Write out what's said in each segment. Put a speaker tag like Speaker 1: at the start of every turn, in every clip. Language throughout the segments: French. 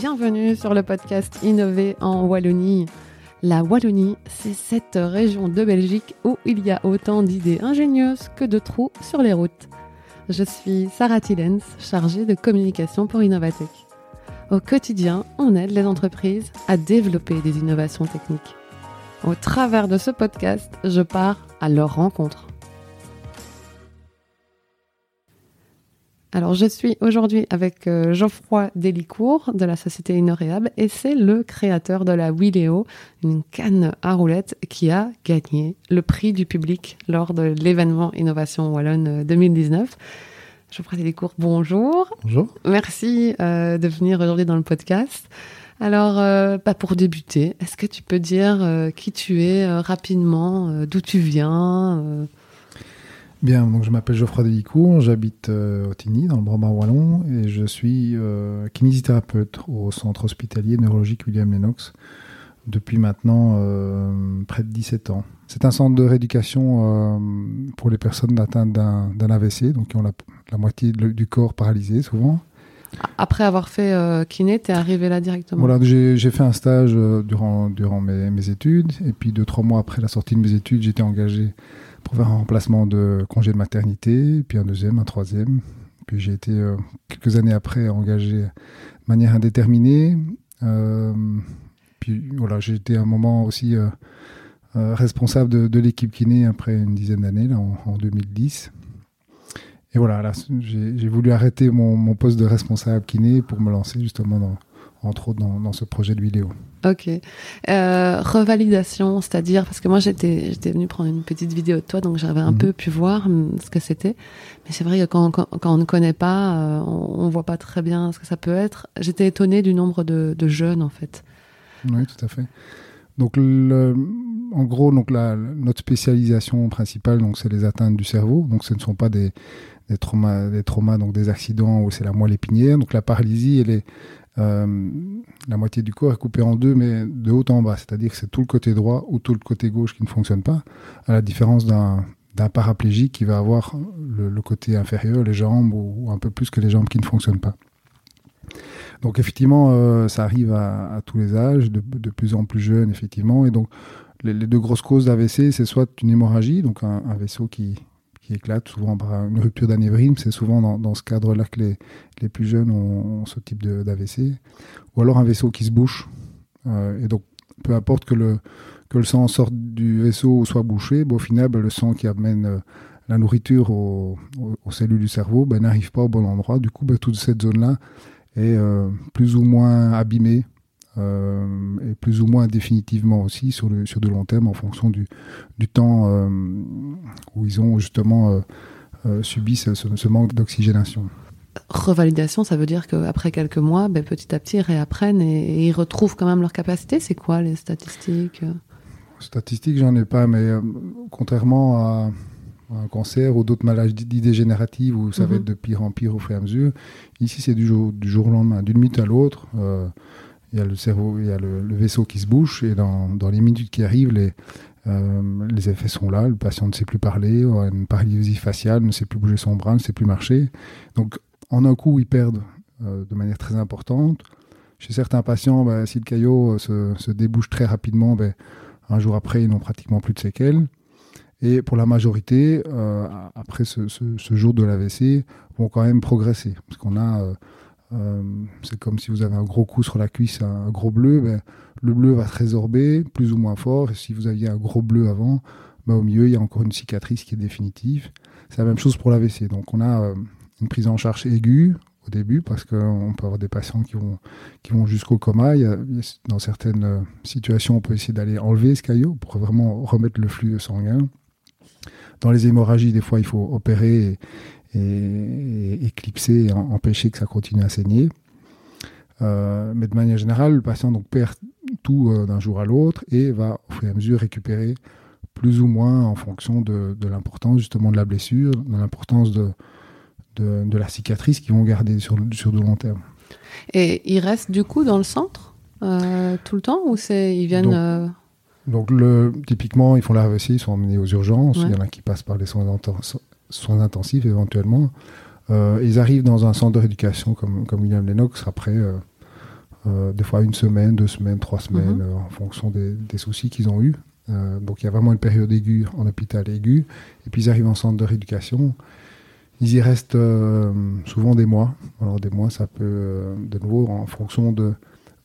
Speaker 1: bienvenue sur le podcast Innover en Wallonie. La Wallonie, c'est cette région de Belgique où il y a autant d'idées ingénieuses que de trous sur les routes. Je suis Sarah Tillens, chargée de communication pour Innovatech. Au quotidien, on aide les entreprises à développer des innovations techniques. Au travers de ce podcast, je pars à leur rencontre. Alors, je suis aujourd'hui avec euh, Geoffroy Delicourt de la société Inoréable et c'est le créateur de la Wileo, une canne à roulettes qui a gagné le prix du public lors de l'événement Innovation Wallonne 2019. Geoffroy Delicourt, bonjour.
Speaker 2: Bonjour.
Speaker 1: Merci euh, de venir aujourd'hui dans le podcast. Alors, euh, bah, pour débuter, est-ce que tu peux dire euh, qui tu es euh, rapidement, euh, d'où tu viens euh?
Speaker 2: Bien, donc je m'appelle Geoffroy Delicourt, j'habite euh, au Tigny, dans le Brabant Wallon, et je suis euh, kinésithérapeute au centre hospitalier neurologique William Lennox depuis maintenant euh, près de 17 ans. C'est un centre de rééducation pour les personnes atteintes d'un AVC, donc qui ont la, la moitié de- du corps paralysé souvent.
Speaker 1: Après avoir fait euh, kiné, t'es arrivé là directement.
Speaker 2: Voilà, j'ai j'ai fait un stage euh, durant, durant mes, mes études, et puis deux, trois mois après la sortie de mes études, j'étais engagé pour faire un remplacement de congé de maternité, puis un deuxième, un troisième. Puis j'ai été euh, quelques années après engagé de manière indéterminée. Euh, puis voilà, j'ai été un moment aussi euh, responsable de, l'équipe kiné après une dizaine d'années, en, en 2010. Et voilà, là, j'ai j'ai voulu arrêter mon, mon poste de responsable kiné pour me lancer justement dans, entre autres dans, dans ce projet de vidéo.
Speaker 1: Ok. Euh, revalidation, c'est-à-dire parce que moi j'étais j'étais venue prendre une petite vidéo de toi, donc j'avais un
Speaker 2: Mhm.
Speaker 1: peu pu voir hum, ce que c'était. Mais c'est vrai que quand, quand, quand on ne connaît pas, euh, on, on voit pas très bien ce que ça peut être. J'étais étonnée du nombre de, de jeunes en fait.
Speaker 2: Oui, tout à fait. Donc, le- en gros, donc la, notre spécialisation principale, donc c'est les atteintes du cerveau. Donc, ce ne sont pas des, des traumas, des traumas, donc des accidents où c'est la moelle épinière. Donc, la paralysie, elle est euh, la moitié du corps est coupée en deux, mais de haut en bas. C'est-à-dire que c'est tout le côté droit ou tout le côté gauche qui ne fonctionne pas, à la différence d'un paraplégique qui va avoir le, côté inférieur, les jambes, ou, un peu plus que les jambes qui ne fonctionnent pas. Donc effectivement, euh, ça arrive à, tous les âges, de, plus en plus jeunes, effectivement. Et donc, les, deux grosses causes d'AVC, c'est soit une hémorragie, donc un vaisseau qui, éclate, souvent par une rupture d'anévrisme. C'est souvent dans, ce cadre-là que les, les plus jeunes ont, ce type d'AVC. Ou alors un vaisseau qui se bouche. Euh, et donc, peu importe que le, que le sang sorte du vaisseau ou soit bouché, au final, le sang qui amène euh, la nourriture aux, cellules du cerveau ben, n'arrive pas au bon endroit. Du coup, ben, toute cette zone-là est euh, plus ou moins abîmée et plus ou moins définitivement aussi sur, le, sur de long terme en fonction du, du temps euh, où ils ont justement euh, euh, subi ce, manque d'oxygénation.
Speaker 1: Revalidation, ça veut dire qu'après quelques mois, ben, petit à petit, ils réapprennent et, et ils retrouvent quand même leur capacité. C'est quoi les statistiques?
Speaker 2: Statistiques, j'en ai pas, mais euh, contrairement à, à un cancer ou d'autres maladies dégénératives où ça va
Speaker 1: Mhm.
Speaker 2: être de pire en pire au fur et à mesure, ici c'est du jour, du jour au lendemain, d'une minute à l'autre. euh, Il y a le cerveau, il y a le, vaisseau qui se bouche et dans, dans les minutes qui arrivent, les, euh, les effets sont là. Le patient ne sait plus parler, a une paralysie faciale, ne sait plus bouger son bras, ne sait plus marcher. Donc en un coup, ils perdent euh, de manière très importante. Chez certains patients, ben, si le caillot euh, se, débouche très rapidement, ben, un jour après, ils n'ont pratiquement plus de séquelles. Et pour la majorité, après ce, ce- ce jour de l'AVC, vont quand même progresser. Parce qu'on a, euh, c'est comme si vous avez un gros coup sur la cuisse, un gros bleu, ben, le bleu va se résorber plus ou moins fort. Si vous aviez un gros bleu avant, ben, au milieu, il y a encore une cicatrice qui est définitive. C'est la même chose pour l'AVC. Donc on a euh, une prise en charge aiguë au début, parce qu'on peut avoir des patients qui vont, jusqu'au coma. Dans certaines euh, situations, on peut essayer d'aller enlever ce caillot pour vraiment remettre le flux sanguin. Dans les hémorragies, des fois, il faut opérer et, et- et éclipser empêcher que ça continue à saigner. Euh, mais de manière générale, le patient donc perd tout euh, d'un jour à l'autre et va au fur et à mesure récupérer plus ou moins en fonction de, de l'importance justement de la blessure, de l'importance de, de, de la cicatrice qu'ils vont garder sur, sur de long terme.
Speaker 1: Et ils restent du coup dans le centre euh, tout le temps ou c'est ils viennent
Speaker 2: Donc, Donc le, typiquement, ils font la AVC, ils sont emmenés aux urgences,
Speaker 1: Ouais.
Speaker 2: il y en a qui passent par les soins, soins intensifs éventuellement. Euh, ils arrivent dans un centre de rééducation comme, comme William Lennox après euh, des fois une semaine, deux semaines, trois semaines, mhm. en fonction des, soucis qu'ils ont eus. donc il y a vraiment une période aiguë en hôpital aigu, et puis ils arrivent en centre de rééducation. Ils y restent souvent des mois. Alors des mois, ça peut, de nouveau, en fonction de,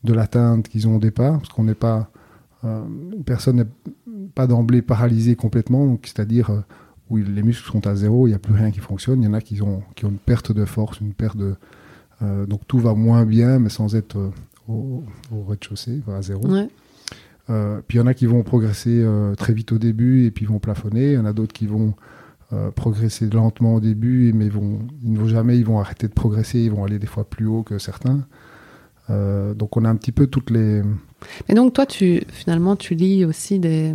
Speaker 2: de l'atteinte qu'ils ont au départ, parce qu'on n'est pas, une personne n'est pas d'emblée paralysée complètement, c'est-à-dire où les muscles sont à zéro, il n'y a plus rien qui fonctionne. Il y en a qui ont, qui ont une perte de force, une perte de. Euh, donc tout va moins bien, mais sans être euh, au, rez-de-chaussée, à zéro. Euh, puis il y en a qui vont progresser très vite au début et puis vont plafonner. Il y en a d'autres qui vont progresser lentement au début, mais vont, ils ne vont jamais, ils vont arrêter de progresser, ils vont aller des fois plus haut que certains. donc on a un petit peu toutes les.
Speaker 1: Mais donc toi, tu finalement, tu lis aussi des,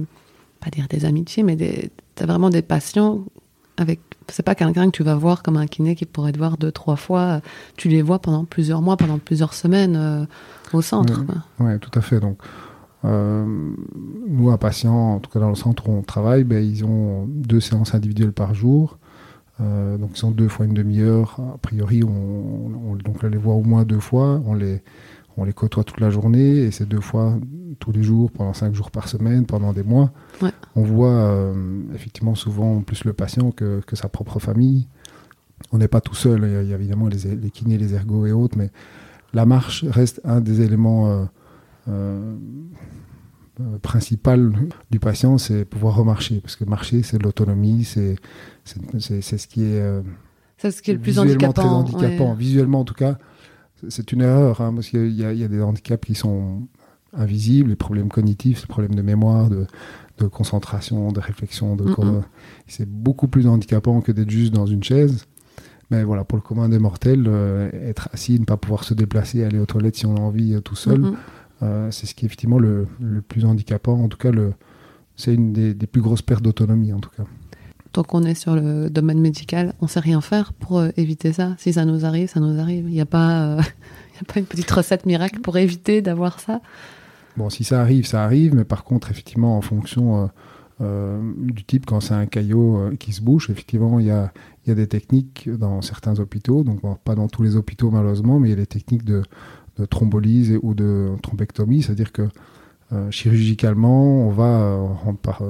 Speaker 1: pas dire des amitiés, mais des, vraiment des patients avec. C'est pas quelqu'un que tu vas voir comme un kiné qui pourrait te voir deux, trois fois. Tu les vois pendant plusieurs mois, pendant plusieurs semaines euh, au centre.
Speaker 2: Oui, tout à fait. Donc, euh, nous, un patient, en tout cas dans le centre où on travaille, ben, ils ont deux séances individuelles par jour. Euh, donc, ils sont deux fois une demi-heure. A priori, on, donc, on les voit au moins deux fois. On les, on les côtoie toute la journée et c'est deux fois tous les jours, pendant cinq jours par semaine, pendant des mois. On voit euh, effectivement souvent plus le patient que, sa propre famille. On n'est pas tout seul, il y a, évidemment les, les, kinés, les ergots et autres, mais la marche reste un des éléments euh, euh, principaux du patient, c'est pouvoir remarcher, parce que marcher, c'est l'autonomie, c'est ce qui est...
Speaker 1: c'est ce qui est le plus handicapant.
Speaker 2: Visuellement, en tout cas, c'est une erreur, hein, parce qu'il y, a des handicaps qui sont invisibles, les problèmes cognitifs, les problèmes de mémoire, de, concentration, de réflexion. De C'est beaucoup plus handicapant que d'être juste dans une chaise. Mais voilà, pour le commun des mortels, euh, être assis, ne pas pouvoir se déplacer, aller aux toilettes si on a envie euh, tout seul, euh, c'est ce qui est effectivement le, plus handicapant. En tout cas, c'est une des, des, plus grosses pertes d'autonomie, en tout cas.
Speaker 1: Tant qu'on est sur le domaine médical, on sait rien faire pour éviter ça. Si ça nous arrive, ça nous arrive. Il n'y a pas, il a pas une petite recette miracle pour éviter d'avoir ça.
Speaker 2: Bon, si ça arrive, ça arrive, mais par contre, effectivement, en fonction euh, euh, du type, quand c'est un caillot euh, qui se bouche, effectivement, il y a, y a, des techniques dans certains hôpitaux, donc pas dans tous les hôpitaux malheureusement, mais il y a des techniques de, de thrombolyse ou de thrombectomie, c'est-à-dire que chirurgicalement, on va par,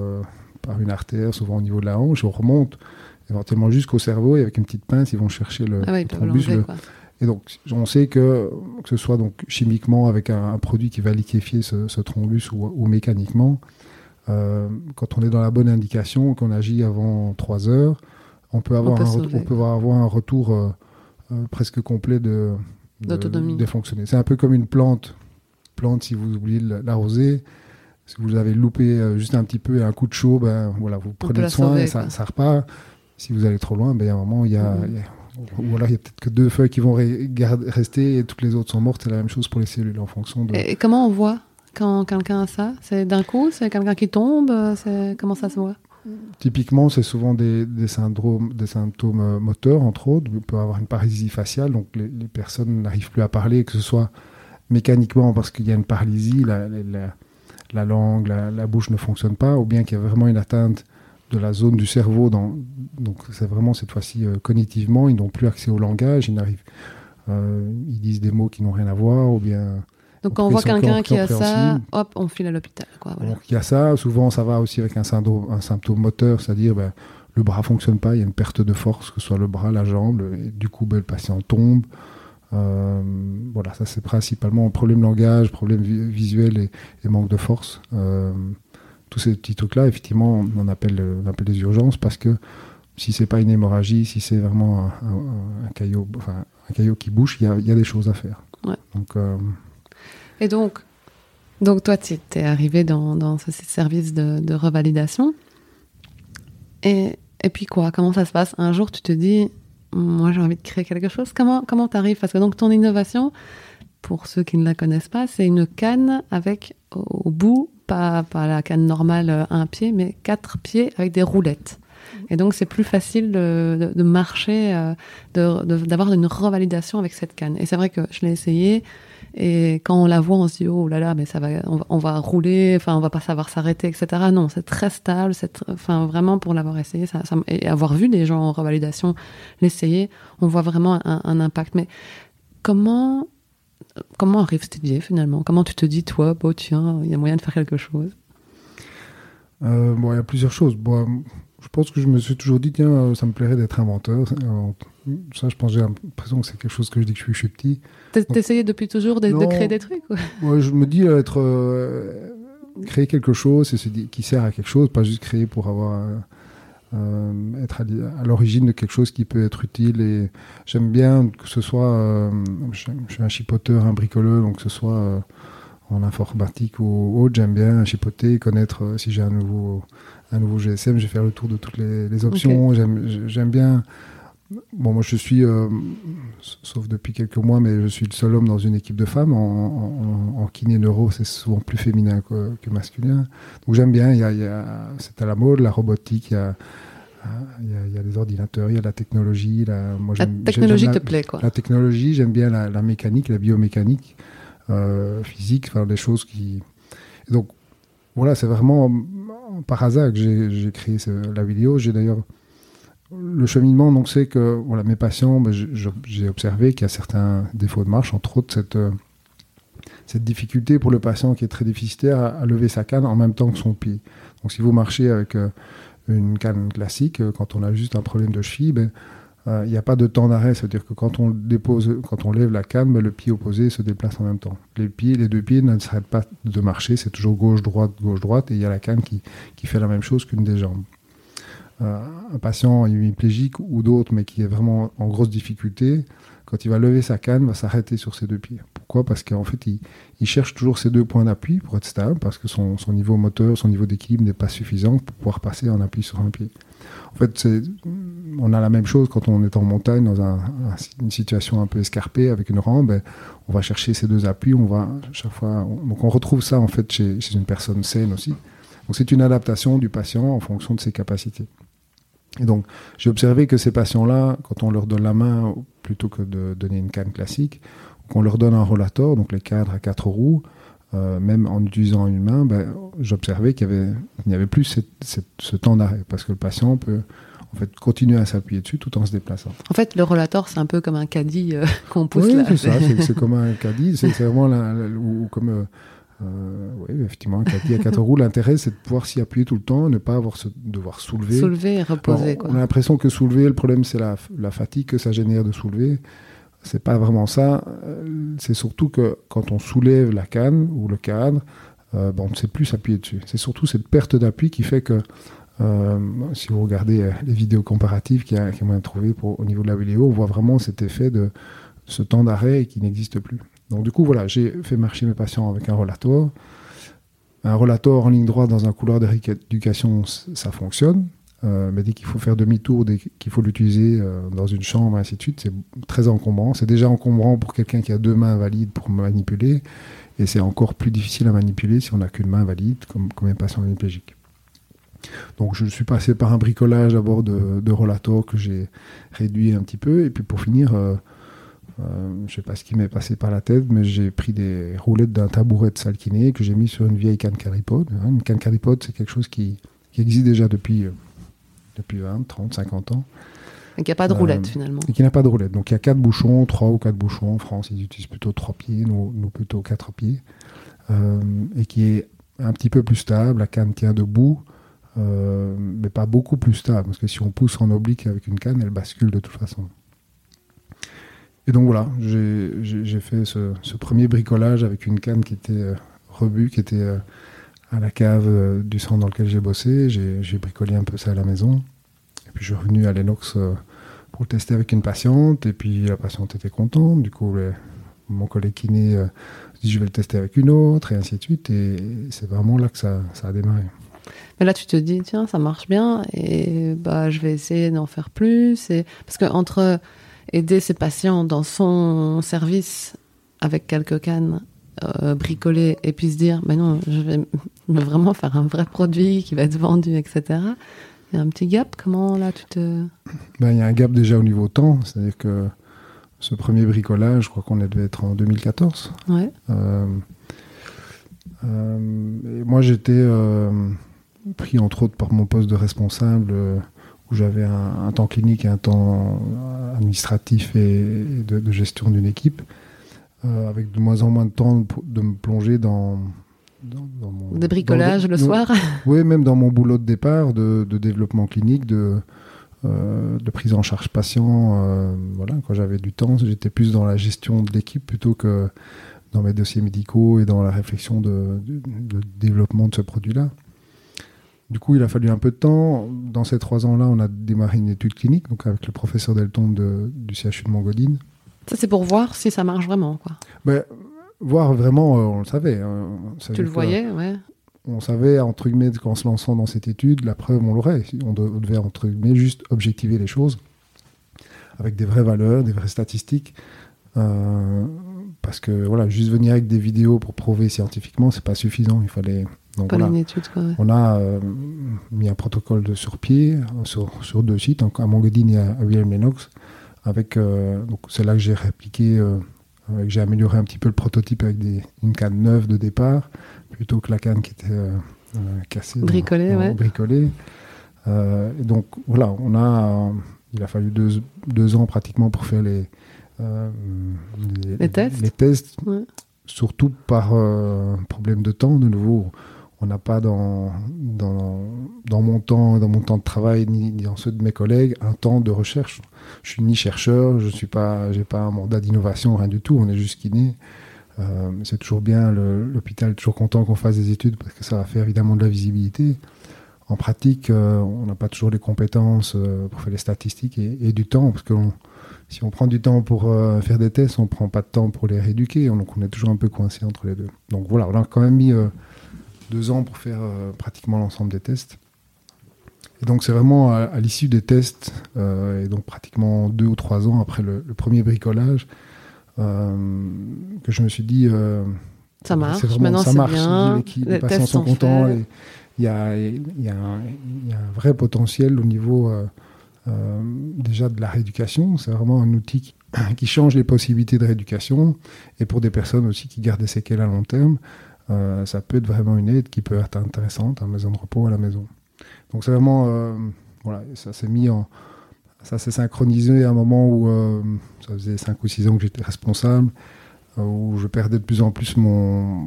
Speaker 2: par une artère, souvent au niveau de la hanche, on remonte éventuellement jusqu'au cerveau et avec une petite pince, ils vont chercher le,
Speaker 1: ah thrombus.
Speaker 2: Et donc, on sait que, que ce soit donc chimiquement avec un, produit qui va liquéfier ce, thrombus ou, mécaniquement, euh, quand on est dans la bonne indication, qu'on agit avant 3 heures, on peut avoir, un, on peut avoir un retour euh, euh, presque complet de,
Speaker 1: de
Speaker 2: fonctionner. C'est un peu comme une plante. Plante, si vous oubliez l'arroser, si vous avez loupé juste un petit peu et un coup de chaud, ben voilà, vous prenez soin et ça, ça, repart. Si vous allez trop loin, ben, il y a un moment, il y a, mm-hmm. Ou alors il y a peut-être que deux feuilles qui vont rester et toutes les autres sont mortes. C'est la même chose pour les cellules en fonction de.
Speaker 1: Et comment on voit quand quelqu'un a ça? C'est d'un coup? C'est quelqu'un qui tombe? Comment ça se voit?
Speaker 2: Typiquement, c'est souvent des, syndromes, des symptômes euh, moteurs, entre autres. On peut avoir une paralysie faciale, donc les, personnes n'arrivent plus à parler, que ce soit mécaniquement parce qu'il y a une paralysie, la, la, langue, la, bouche ne fonctionne pas, ou bien qu'il y a vraiment une atteinte de la zone du cerveau. Dans, donc c'est vraiment cette fois-ci euh, cognitivement, ils n'ont plus accès au langage, ils n'arrivent, euh, ils disent des mots qui n'ont rien à voir, ou bien.
Speaker 1: Donc quand on voit quelqu'un qui a ça, hop, on file à l'hôpital.
Speaker 2: Donc il y a ça, souvent ça va aussi avec un symptôme, un symptôme moteur, c'est-à-dire ben, le bras fonctionne pas, il y a une perte de force, que ce soit le bras, la jambe, et du coup ben, le patient tombe. Euh, voilà, ça c'est principalement problème langage, problème visuel et, manque de force tous ces petits trucs-là, effectivement, on appelle, on appelle les urgences parce que si c'est pas une hémorragie, si c'est vraiment un, caillot, enfin, un caillot qui bouge, il y a, des choses à faire.
Speaker 1: Donc, euh, Et donc, donc toi, tu es arrivé dans, dans ce service de, revalidation. Et, et, puis quoi? Comment ça se passe? Un jour, tu te dis, moi j'ai envie de créer quelque chose. Comment comment arrives Parce que donc ton innovation, pour ceux qui ne la connaissent pas, c'est une canne avec au bout pas, pas la canne normale euh, un pied, mais quatre pieds avec des roulettes. Et donc, c'est plus facile de, de, marcher, euh, d'avoir une revalidation avec cette canne. Et c'est vrai que je l'ai essayé. Et quand on la voit, on se dit, oh là là, mais ça va, on va, rouler, enfin, on va pas savoir s'arrêter, etc. Non, c'est très stable, c'est, enfin, vraiment, pour l'avoir essayé, et avoir vu des gens en revalidation l'essayer, on voit vraiment un, impact. Mais comment comment arrive cette idée finalement? Comment tu te dis, toi, bon, tiens, il y a moyen de faire quelque chose?
Speaker 2: Euh, Bon, il y a plusieurs choses. Pense que je me suis toujours dit, tiens, ça me plairait d'être inventeur. ça, je pense, j'ai l'impression que c'est quelque chose que je dis que je suis, je petit.
Speaker 1: T'essayais depuis toujours de, de, créer des trucs
Speaker 2: ouais, Je me dis être. créer quelque chose qui sert à quelque chose, pas juste créer pour avoir euh, être à, l'origine de quelque chose qui peut être utile. Et j'aime bien que ce soit, euh, je, suis un chipoteur, un bricoleur, donc que ce soit euh, en informatique ou autre, j'aime bien chipoter, connaître si j'ai un nouveau, un nouveau GSM, je vais faire le tour de toutes les, options. J'aime bien. Bon, moi je suis, sauf depuis quelques mois, mais je suis le seul homme dans une équipe de femmes. En, kiné neuro, c'est souvent plus féminin que, masculin. Donc j'aime bien, il y a, c'est à la mode, la robotique, il y a, il y, a, des ordinateurs, il y a la technologie. La,
Speaker 1: moi, la technologie te plaît, quoi.
Speaker 2: La technologie, j'aime bien la, mécanique, la biomécanique, euh, physique, enfin, des choses qui. donc, voilà, c'est vraiment par hasard que j'ai créé la vidéo. J'ai d'ailleurs. Le cheminement, donc, c'est que voilà, mes patients, ben, j'ai observé qu'il y a certains défauts de marche, entre autres cette, euh, cette difficulté pour le patient qui est très déficitaire à, lever sa canne en même temps que son pied. Donc, si vous marchez avec. Euh, une canne classique, euh, quand on a juste un problème de cheville, ben, il n'y a pas de temps d'arrêt. C'est-à-dire que quand on dépose, quand on lève la canne, ben, le pied opposé se déplace en même temps. Les deux pieds ne s'arrêtent pas de marcher, c'est toujours gauche-droite, gauche-droite, et il y a la canne qui, qui fait la même chose qu'une des jambes. Euh, un patient hémiplégique ou d'autres, mais qui est vraiment en grosse difficulté, quand il va lever sa canne, va s'arrêter sur ses deux pieds. Pourquoi? Parce qu'en fait, il, cherche toujours ses deux points d'appui pour être stable, parce que son, niveau moteur, son niveau d'équilibre n'est pas suffisant pour pouvoir passer en appui sur un pied. En fait, on a la même chose quand on est en montagne, dans une situation un peu escarpée, avec une rampe, ben, on va chercher ces deux appuis, on va chaque fois... on retrouve ça en fait chez, chez une personne saine aussi. Donc c'est une adaptation du patient en fonction de ses capacités. Et donc, j'ai observé que ces patients-là, quand on leur donne la main, plutôt que de donner une canne classique, qu'on leur donne un rollator, donc les cadres à quatre roues, euh, même en utilisant une main, ben, j'observais qu'il n'y avait, plus ce temps d'arrêt, parce que le patient peut en fait, continuer à s'appuyer dessus tout en se déplaçant.
Speaker 1: En fait, le rollator, c'est un peu comme un caddie euh, qu'on pousse
Speaker 2: oui, c'est ça, c'est comme un caddie, c'est vraiment ou, comme... Euh, euh, oui, effectivement, un à quatre roues, l'intérêt, c'est de pouvoir s'y appuyer tout le temps, ne pas avoir devoir soulever.
Speaker 1: Soulever et reposer.
Speaker 2: On a l'impression que soulever, le problème, c'est la, fatigue que ça génère de soulever. C'est pas vraiment ça. Euh, c'est surtout que quand on soulève la canne ou le cadre, euh, bon, on ne sait plus s'appuyer dessus. C'est surtout cette perte d'appui qui fait que, si vous regardez les vidéos comparatives qu'il y a, pour, au niveau de la vidéo, on voit vraiment cet effet de ce temps d'arrêt qui n'existe plus. Donc du coup, voilà, j'ai fait marcher mes patients avec un rollator. Un rollator en ligne droite dans un couloir d'éducation, ça fonctionne. Euh, mais dès qu'il faut faire demi-tour, dès qu'il faut l'utiliser euh, dans une chambre, ainsi de suite, c'est très encombrant. C'est déjà encombrant pour quelqu'un qui a deux mains valides pour manipuler, et c'est encore plus difficile à manipuler si on n'a qu'une main valide, comme, comme un patient hémiplégique. Donc je suis passé par un bricolage d'abord de, de rollator que j'ai réduit un petit peu, et puis pour finir, euh, euh, je ne sais pas ce qui m'est passé par la tête, mais j'ai pris des roulettes d'un tabouret de salkiné que j'ai mis sur une vieille canne caripode. Une canne caripode, c'est quelque chose qui, existe déjà depuis, depuis 20, 30, 50 ans.
Speaker 1: Et qui n'a pas de roulette euh, finalement.
Speaker 2: Et qui n'a pas de roulette. Donc il y a quatre bouchons, trois ou quatre bouchons. En France, ils utilisent plutôt trois pieds, nous, plutôt quatre pieds. et qui est un petit peu plus stable. La canne tient debout. mais pas beaucoup plus stable, parce que si on pousse en oblique avec une canne, elle bascule de toute façon. Et donc voilà, j'ai fait ce, premier bricolage avec une canne qui était euh, rebut, qui était euh, à la cave euh, du centre dans lequel j'ai bossé. J'ai bricolé un peu ça à la maison. Et puis je suis revenu à l'Enox pour le tester avec une patiente. Et puis la patiente était contente. Du coup, mon collègue kiné dit je vais le tester avec une autre, et ainsi de suite. Et c'est vraiment là que ça, a démarré.
Speaker 1: Mais là, tu te dis, tiens, ça marche bien, et bah, je vais essayer d'en faire plus. Et... Parce que entre aider ses patients dans son service avec quelques cannes euh, bricolées et puis se dire, mais non, je vais vraiment faire un vrai produit qui va être vendu, etc. Il y a un petit gap. Comment là tu te...
Speaker 2: Ben, il y a un gap déjà au niveau temps. C'est-à-dire que ce premier bricolage, je crois qu'on devait être en 2014.
Speaker 1: Ouais. Euh,
Speaker 2: euh, et moi, j'étais pris entre autres par mon poste de responsable où j'avais un, temps clinique et un temps administratif et, de, gestion d'une équipe. Avec de moins en moins de temps de me plonger dans, dans,
Speaker 1: mon, Des bricolages le, soir
Speaker 2: Oui, même dans mon boulot de départ, de, développement clinique, de, de prise en charge patient. voilà, quand j'avais du temps, j'étais plus dans la gestion de l'équipe plutôt que dans mes dossiers médicaux et dans la réflexion de, développement de ce produit-là. Du coup, il a fallu un peu de temps. Dans ces trois ans-là, on a démarré une étude clinique, donc avec le professeur Delton du CHU de Montgodine.
Speaker 1: Ça, c'est pour voir si ça marche vraiment, quoi.
Speaker 2: Ben, voir vraiment, euh, on le savait.
Speaker 1: Hein. tu le voyais, ouais.
Speaker 2: On savait, entre guillemets, qu'en se lançant dans cette étude, la preuve, on l'aurait. On, devait, entre guillemets, juste objectiver les choses avec des vraies valeurs, des vraies statistiques. Euh, parce que voilà, juste venir avec des vidéos pour prouver scientifiquement, c'est pas suffisant. Il fallait.
Speaker 1: Donc, voilà. étude,
Speaker 2: On a euh, mis un protocole de sur pied sur, sur deux sites, à Montgodine et à, William Lennox. Avec, euh, donc c'est là que j'ai répliqué, euh, j'ai amélioré un petit peu le prototype avec des, une canne neuve de départ, plutôt que la canne qui était cassée.
Speaker 1: Bricolée, ouais.
Speaker 2: Bricolée. et donc voilà, on a, il a fallu deux, deux ans pratiquement pour faire les,
Speaker 1: euh, les, tests,
Speaker 2: les tests surtout par euh, problème de temps. De nouveau, on n'a pas dans, dans, dans, mon temps, dans mon temps de travail, ni, dans ceux de mes collègues, un temps de recherche. Je suis ni chercheur, je suis pas, pas un mandat d'innovation, rien du tout. On est juste kiné. Euh, c'est toujours bien, l'hôpital est toujours content qu'on fasse des études parce que ça va faire évidemment de la visibilité. En pratique, on n'a pas toujours les compétences pour faire les statistiques et, du temps parce que si on prend du temps pour euh, faire des tests, on ne prend pas de temps pour les rééduquer. Donc on est toujours un peu coincé entre les deux. Donc voilà, on a quand même mis euh, deux ans pour faire euh, pratiquement l'ensemble des tests. Et donc c'est vraiment à, l'issue des tests, et donc pratiquement deux ou trois ans après le, premier bricolage, que je me suis dit...
Speaker 1: ça marche, maintenant ça marche, bien,
Speaker 2: les, patients sont, contents, il y a, y, a un vrai potentiel au niveau euh, déjà de la rééducation. C'est vraiment un outil qui, change les possibilités de rééducation. Et pour des personnes aussi qui gardent des séquelles à long terme, euh, ça peut être vraiment une aide qui peut être intéressante, en maison de repos à la maison. Donc c'est vraiment, euh, voilà, ça s'est mis en, ça s'est synchronisé à un moment où ça faisait 5 ou 6 ans que j'étais responsable, où je perdais de plus en plus mon,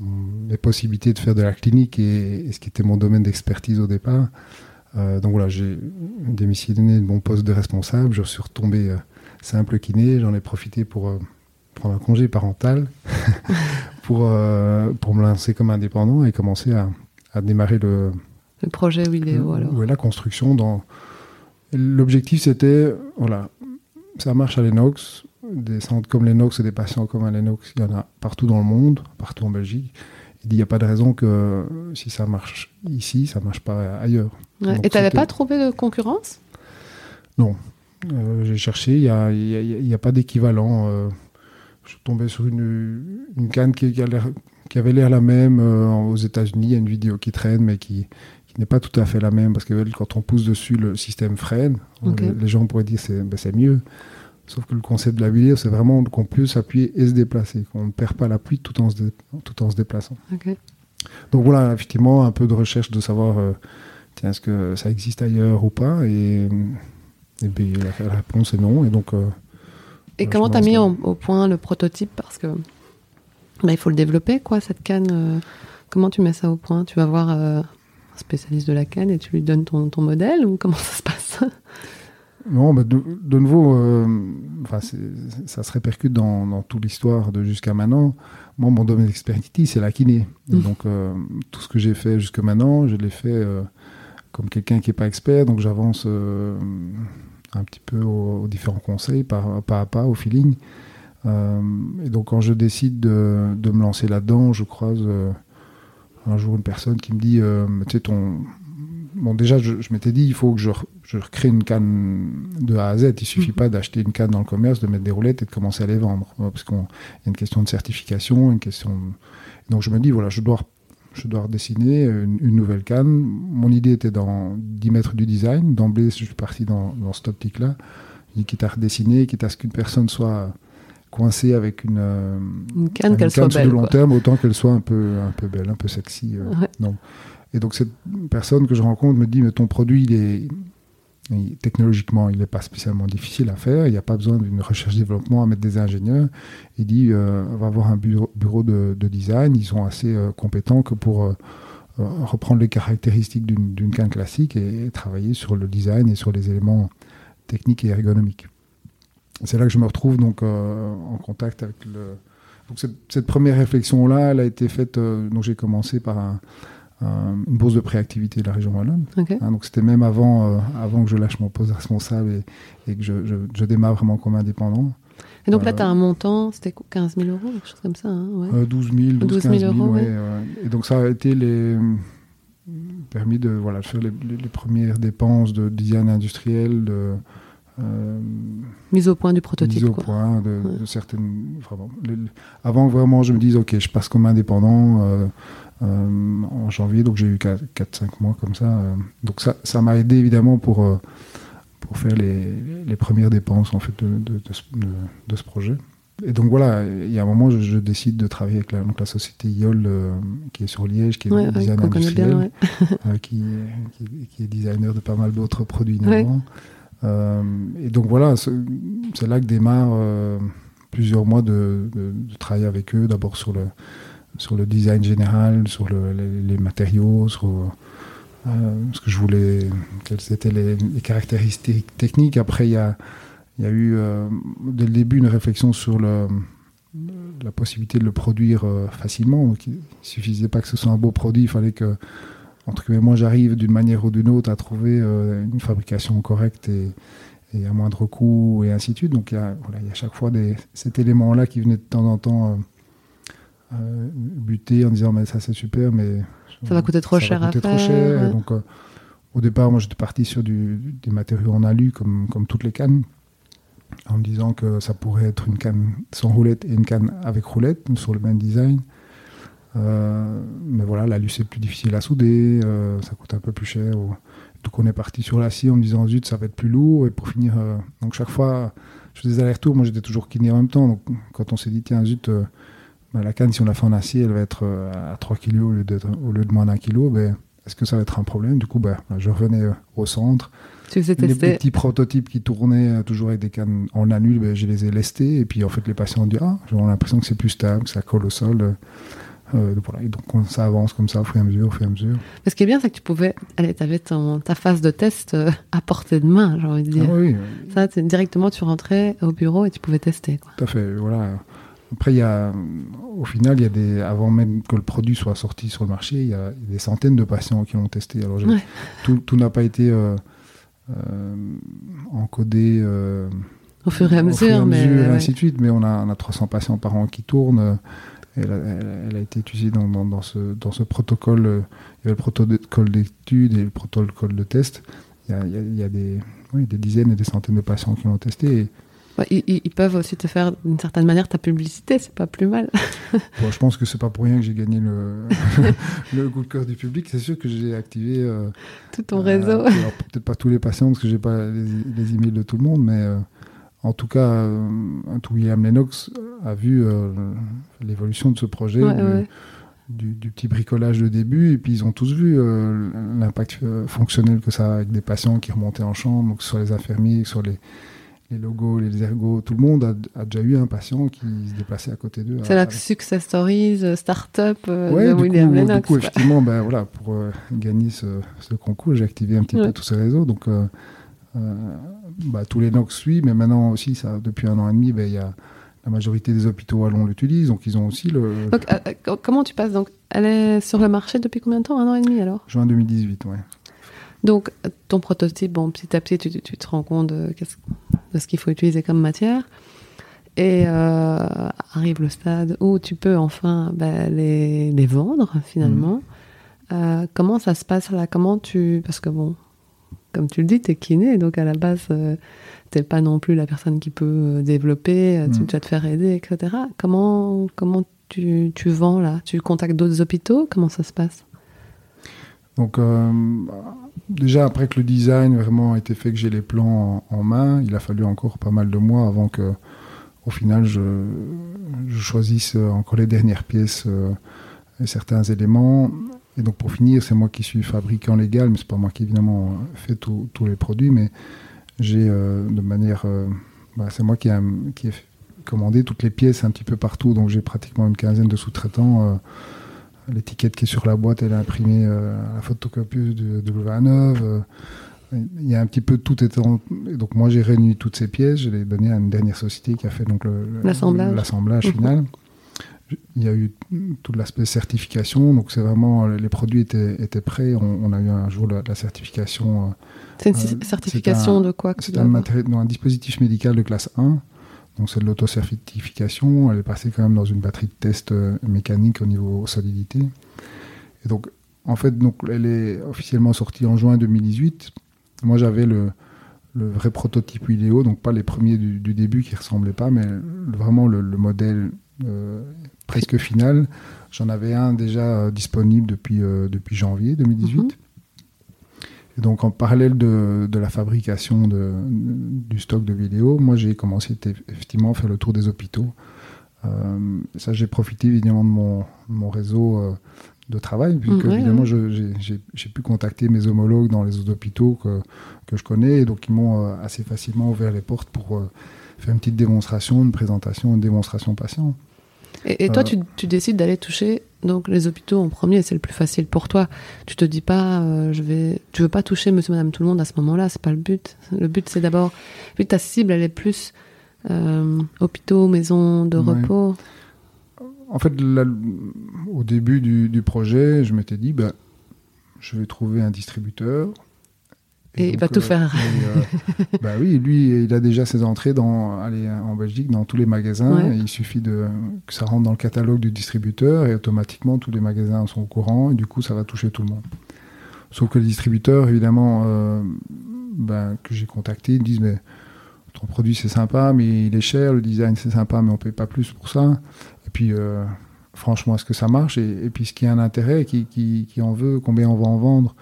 Speaker 2: mes possibilités de faire de la clinique et ce qui était mon domaine d'expertise au départ. Euh, donc voilà, j'ai démissionné de mon poste de responsable, je suis retombé euh, simple kiné, j'en ai profité pour euh, prendre un congé parental pour, pour me lancer comme indépendant et commencer à, à démarrer le,
Speaker 1: le projet Willéo alors.
Speaker 2: Oui, la construction. Dans... L'objectif c'était, voilà, ça marche à l'Enox, des centres comme l'Enox et des patients comme à l'Enox, il y en a partout dans le monde, partout en Belgique. Il n'y a pas de raison que si ça marche ici, ça ne marche pas ailleurs.
Speaker 1: et tu n'avais pas trouvé de concurrence?
Speaker 2: Non. Euh, j'ai cherché, il n'y a, pas d'équivalent. Euh, je suis tombé sur une, une canne qui, qui, avait l'air la même euh, aux États-Unis. Il y a une vidéo qui traîne, mais qui, qui n'est pas tout à fait la même parce que quand on pousse dessus, le système freine. Les, gens pourraient dire c'est ben, mieux. Sauf que le concept de la vidéo, c'est vraiment qu'on puisse s'appuyer et se déplacer, qu'on ne perd pas l'appui tout, en se tout en se déplaçant. Donc voilà, effectivement, un peu de recherche de savoir, euh, tiens, est-ce que ça existe ailleurs ou pas Et, et bien, la, réponse est non. Et donc. Euh,
Speaker 1: et comment tu as mis au point le prototype Parce que bah, il faut le développer, quoi, cette canne. Euh, comment tu mets ça au point? Tu vas voir un spécialiste de la canne et tu lui donnes ton, ton modèle ou comment ça se passe?
Speaker 2: Non, mais de, nouveau, euh, ça se répercute dans, toute l'histoire de jusqu'à maintenant. Moi, mon domaine d'expertise, c'est la kiné. Mmh. Donc, euh, tout ce que j'ai fait jusqu'à maintenant, je l'ai fait euh, comme quelqu'un qui n'est pas expert. Donc, j'avance un petit peu aux, différents conseils, par, pas à pas, au feeling. et donc, quand je décide de, de me lancer là-dedans, je croise un jour une personne qui me dit, tu sais, ton bon, déjà, je, m'étais dit, il faut que je, je, recrée une canne de A à Z. Il suffit mhm. pas d'acheter une canne dans le commerce, de mettre des roulettes et de commencer à les vendre. Parce qu'il y a une question de certification, une question. Donc je me dis, voilà, je dois, je dois redessiner une, nouvelle canne. Mon idée était d'y mettre du design. D'emblée, je suis parti dans, dans cette optique-là. Quitte à redessiner, quitte à ce qu'une personne soit coincée avec une,
Speaker 1: une canne, qu'elle soit
Speaker 2: belle. long terme, autant qu'elle soit un peu, un peu belle, un peu sexy. Euh, donc, et donc cette personne que je rencontre me dit, mais ton produit, il est, technologiquement, il n'est pas spécialement difficile à faire. Il n'y a pas besoin d'une recherche-développement à mettre des ingénieurs. Il dit on va avoir un bureau, de, design. Ils sont assez compétents que pour reprendre les caractéristiques d'une canne classique et, travailler sur le design et sur les éléments techniques et ergonomiques. C'est là que je me retrouve donc en contact avec le, donc cette, première réflexion-là, elle a été faite, euh, donc j'ai commencé par une bourse de préactivité de la région Wallonne. Hein, donc c'était même avant, euh, avant que je lâche mon poste responsable et, que je, je, démarre vraiment comme indépendant.
Speaker 1: Et donc là, tu as un montant, c'était 15 000 euros, quelque chose comme ça hein,
Speaker 2: ouais. 12 000, 12, 15 000, euros. Ouais, Et donc ça a été les permis de voilà, faire les, les, premières dépenses de design industriel, de,
Speaker 1: euh, mise au point du prototype.
Speaker 2: Mise au point de, certaines. Vraiment, avant vraiment, je me dise, ok, je passe comme indépendant euh, euh, en janvier, donc j'ai eu 4-5 mois comme ça. donc ça, ça m'a aidé évidemment pour, pour faire les, les, premières dépenses en fait de, de, ce projet. Et donc voilà, il y a un moment, je, décide de travailler avec la, donc la société IOL qui est sur Liège, qui est ouais, design industriel, qui, qui, est designer de pas mal d'autres produits innovants. Euh, et donc voilà, c'est là que démarre euh, plusieurs mois de, travail avec eux, d'abord sur le, sur le design général, sur les, matériaux, sur euh, ce que je voulais, quelles étaient les, caractéristiques techniques. Après, il y a, eu dès le début une réflexion sur la possibilité de le produire facilement. Donc, il ne suffisait pas que ce soit un beau produit, il fallait que entre moi j'arrive d'une manière ou d'une autre à trouver euh, une fabrication correcte et, à moindre coût et ainsi de suite. Donc il y a, chaque fois cet élément-là qui venait de temps en temps euh, euh, buter en disant mais ça c'est super mais
Speaker 1: ça va coûter trop cher à faire.
Speaker 2: donc au départ moi j'étais parti sur des matériaux en alu comme, comme toutes les cannes en me disant que ça pourrait être une canne sans roulette et une canne avec roulette sur le même design. Euh, mais voilà, l'alu c'est plus difficile à souder, euh, ça coûte un peu plus cher. Donc on est parti sur l'acier en me disant zut, ça va être plus lourd. Et pour finir, euh, donc chaque fois, je faisais des allers-retours. Moi j'étais toujours kiné en même temps. Donc quand on s'est dit tiens zut, bah, la canne si on la fait en acier, elle va être à 3 kg au lieu de, au lieu de moins d'un kilo. Ben, est-ce que ça va être un problème? Du coup, ben, je revenais au centre.
Speaker 1: Tu.
Speaker 2: Les petits prototypes qui tournaient toujours avec des cannes en annules, ben, je les ai lestés. Et puis en fait, les patients ont dit ah, j'ai l'impression que c'est plus stable, que ça colle au sol. Euh, et donc ça avance comme ça au fur et à mesure, au fur et à mesure.
Speaker 1: ce qui est bien, c'est que tu pouvais, allez, tu avais ta phase de test euh, à portée de main, j'ai envie de dire.
Speaker 2: Ah oui,
Speaker 1: Ça, directement, tu rentrais au bureau et tu pouvais tester. Quoi.
Speaker 2: Tout à fait, voilà. Après, il y a, au final, il y a des, avant même que le produit soit sorti sur le marché, il y a des centaines de patients qui l'ont testé. Alors, tout, tout n'a pas été euh, encodé.
Speaker 1: au fur et à mesure, mais.
Speaker 2: Et ainsi de suite, mais on a, on a 300 patients par an qui tournent. Elle a, été utilisée dans, dans, ce, dans, ce, protocole. Euh, il y a le protocole d'étude et le protocole de test. Il y a, il y a des, oui, des, dizaines et des centaines de patients qui l'ont testé.
Speaker 1: Ils, peuvent aussi te faire d'une certaine manière ta publicité, c'est pas plus mal.
Speaker 2: bon, je pense que c'est pas pour rien que j'ai gagné le, le coup de cœur du public. C'est sûr que j'ai activé euh,
Speaker 1: tout ton réseau.
Speaker 2: Peut-être pas tous les patients parce que j'ai pas les, les, emails de tout le monde, mais euh, en tout cas, euh, William Lennox a vu euh, l'évolution de ce projet, du, petit bricolage de début, et puis ils ont tous vu euh, l'impact fonctionnel que ça a avec des patients qui remontaient en chambre, donc sur les infirmiers, sur les, logos, les ergots, tout le monde a, déjà eu un patient qui se déplaçait à côté d'eux.
Speaker 1: C'est la success stories, start-up
Speaker 2: de William Lennox. Du coup, effectivement, ben, voilà, pour gagner ce, concours, j'ai activé un petit peu tous ces réseaux. Donc, bah, tous les NOx suivent, mais maintenant aussi, ça, depuis un an et demi, bah, y a, la majorité des hôpitaux wallons l'utilisent, donc ils ont aussi le.
Speaker 1: Donc, euh, euh, comment tu passes? Donc Elle est sur le marché depuis combien de temps? Un an et demi alors?
Speaker 2: Juin 2018, ouais.
Speaker 1: Donc, ton prototype, bon, petit à petit, tu, te rends compte de, ce qu'il faut utiliser comme matière. Et euh, arrive le stade où tu peux enfin bah, les, les, vendre finalement. Mmh. comment ça se passe là? Comment tu. Parce que bon, comme tu le dis, tu es kiné, donc à la base, euh, tu n'es pas non plus la personne qui peut euh, développer, euh, tu dois te faire aider, etc. Comment, comment tu, tu vends là? Tu contactes d'autres hôpitaux? Comment ça se passe?
Speaker 2: Donc, déjà, après que le design vraiment a été fait, que j'ai les plans en, main, il a fallu encore pas mal de mois avant que, au final, je, je choisisse encore les dernières pièces et certains éléments. et donc pour finir, c'est moi qui suis fabricant légal, mais c'est pas moi qui évidemment fait tous les produits, mais j'ai de manière, bah, c'est moi qui, a, qui ai commandé toutes les pièces un petit peu partout, donc j'ai pratiquement une quinzaine de sous-traitants. L'étiquette qui est sur la boîte, elle est imprimée à la photocopieuse de, de Louvain-Neuve il y a un petit peu tout étant. Donc moi j'ai réuni toutes ces pièces, je les ai données à une dernière société qui a fait donc l'assemblage final. Il y a eu tout l'aspect certification, donc c'est vraiment les produits étaient, étaient prêts. On, a eu un jour la, certification.
Speaker 1: Euh, c'est une euh, certification de quoi
Speaker 2: C'est un, un, dispositif médical de classe 1. Donc c'est de l'autocertification. Elle est passée quand même dans une batterie de test euh, mécanique au niveau solidité. Et donc en fait, donc, elle est officiellement sortie en juin 2018. Moi, j'avais le, vrai prototype vidéo, donc pas les premiers du, début qui ressemblaient pas, mais vraiment le, modèle euh, presque final. J'en avais un déjà euh, disponible depuis, depuis janvier 2018. Mhm. Et donc en parallèle de, la fabrication du stock de vidéos, moi j'ai commencé effectivement à faire le tour des hôpitaux. ça j'ai profité évidemment de mon, mon réseau de travail, puisque mm, évidemment j'ai pu contacter mes homologues dans les autres hôpitaux que, que je connais, et donc ils m'ont euh, assez facilement ouvert les portes pour euh, faire une petite démonstration, une présentation, une démonstration patient.
Speaker 1: Et, toi, euh, tu, tu, décides d'aller toucher donc les hôpitaux en premier, c'est le plus facile pour toi. Tu te dis pas, je vais, tu veux pas toucher Monsieur, Madame, tout le monde à ce moment-là, c'est pas le but. Le but, c'est d'abord, vu ta cible, elle est plus hôpitaux, maisons de repos
Speaker 2: en fait, au début du, projet, je m'étais dit, bah, je vais trouver un distributeur.
Speaker 1: Et, il va tout euh, faire.
Speaker 2: Euh, bah oui, lui, il a déjà ses entrées dans, allez, en Belgique dans tous les magasins. il suffit de, que ça rentre dans le catalogue du distributeur et automatiquement tous les magasins sont au courant et du coup, ça va toucher tout le monde. Sauf que les distributeurs, évidemment, euh, ben, que j'ai contactés, ils me disent mais ton produit c'est sympa, mais il est cher, le design c'est sympa, mais on ne paye pas plus pour ça. Et puis, euh, franchement, est-ce que ça marche? Et, puis, est-ce qu'il y a un intérêt qui, qui, en veut? Combien on va en vendre?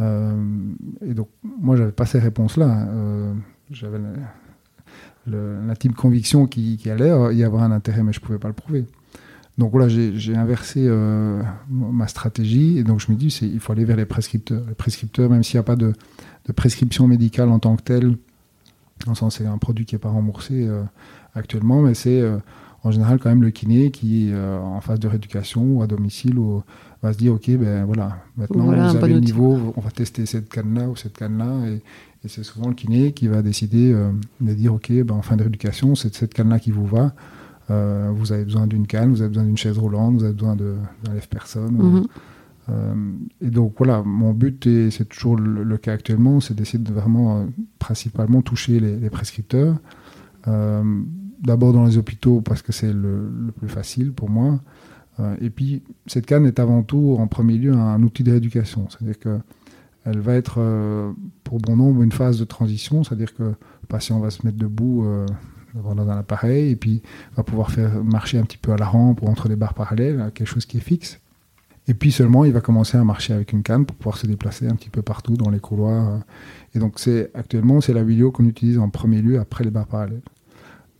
Speaker 2: Et donc, moi, j'avais pas ces réponses-là. Euh, j'avais l'intime conviction qu'il allait y avoir un intérêt, mais je pouvais pas le prouver. Donc voilà, j'ai inversé ma stratégie et donc je me dis, il faut aller vers les prescripteurs. Les prescripteurs, même s'il n'y a pas de, de, prescription médicale en tant que telle, en sens c'est un produit qui n'est pas remboursé actuellement, mais c'est en général quand même le kiné qui est euh, en phase de rééducation ou à domicile ou va se dire ok ben voilà maintenant vous avez le niveau on va tester cette canne là ou cette canne là et, c'est souvent le kiné qui va décider euh, de dire ok ben en fin de rééducation c'est cette canne là qui vous va. Euh, vous avez besoin d'une canne vous avez besoin d'une chaise roulante vous avez besoin d'un lève-personne. Mhm. et donc voilà, mon but, et c'est toujours le, cas actuellement, c'est d'essayer de vraiment principalement toucher les, les prescripteurs d'abord dans les hôpitaux parce que c'est le, plus facile pour moi. Euh, et puis, cette canne est avant tout, en premier lieu, un, outil de rééducation. C'est-à-dire qu'elle va être, euh, pour bon nombre, une phase de transition. C'est-à-dire que le patient va se mettre debout euh, dans un appareil et puis va pouvoir faire marcher un petit peu à la rampe ou entre les barres parallèles, quelque chose qui est fixe. Et puis seulement, il va commencer à marcher avec une canne pour pouvoir se déplacer un petit peu partout dans les couloirs. Et donc, c'est actuellement, c'est la vidéo qu'on utilise en premier lieu après les barres parallèles.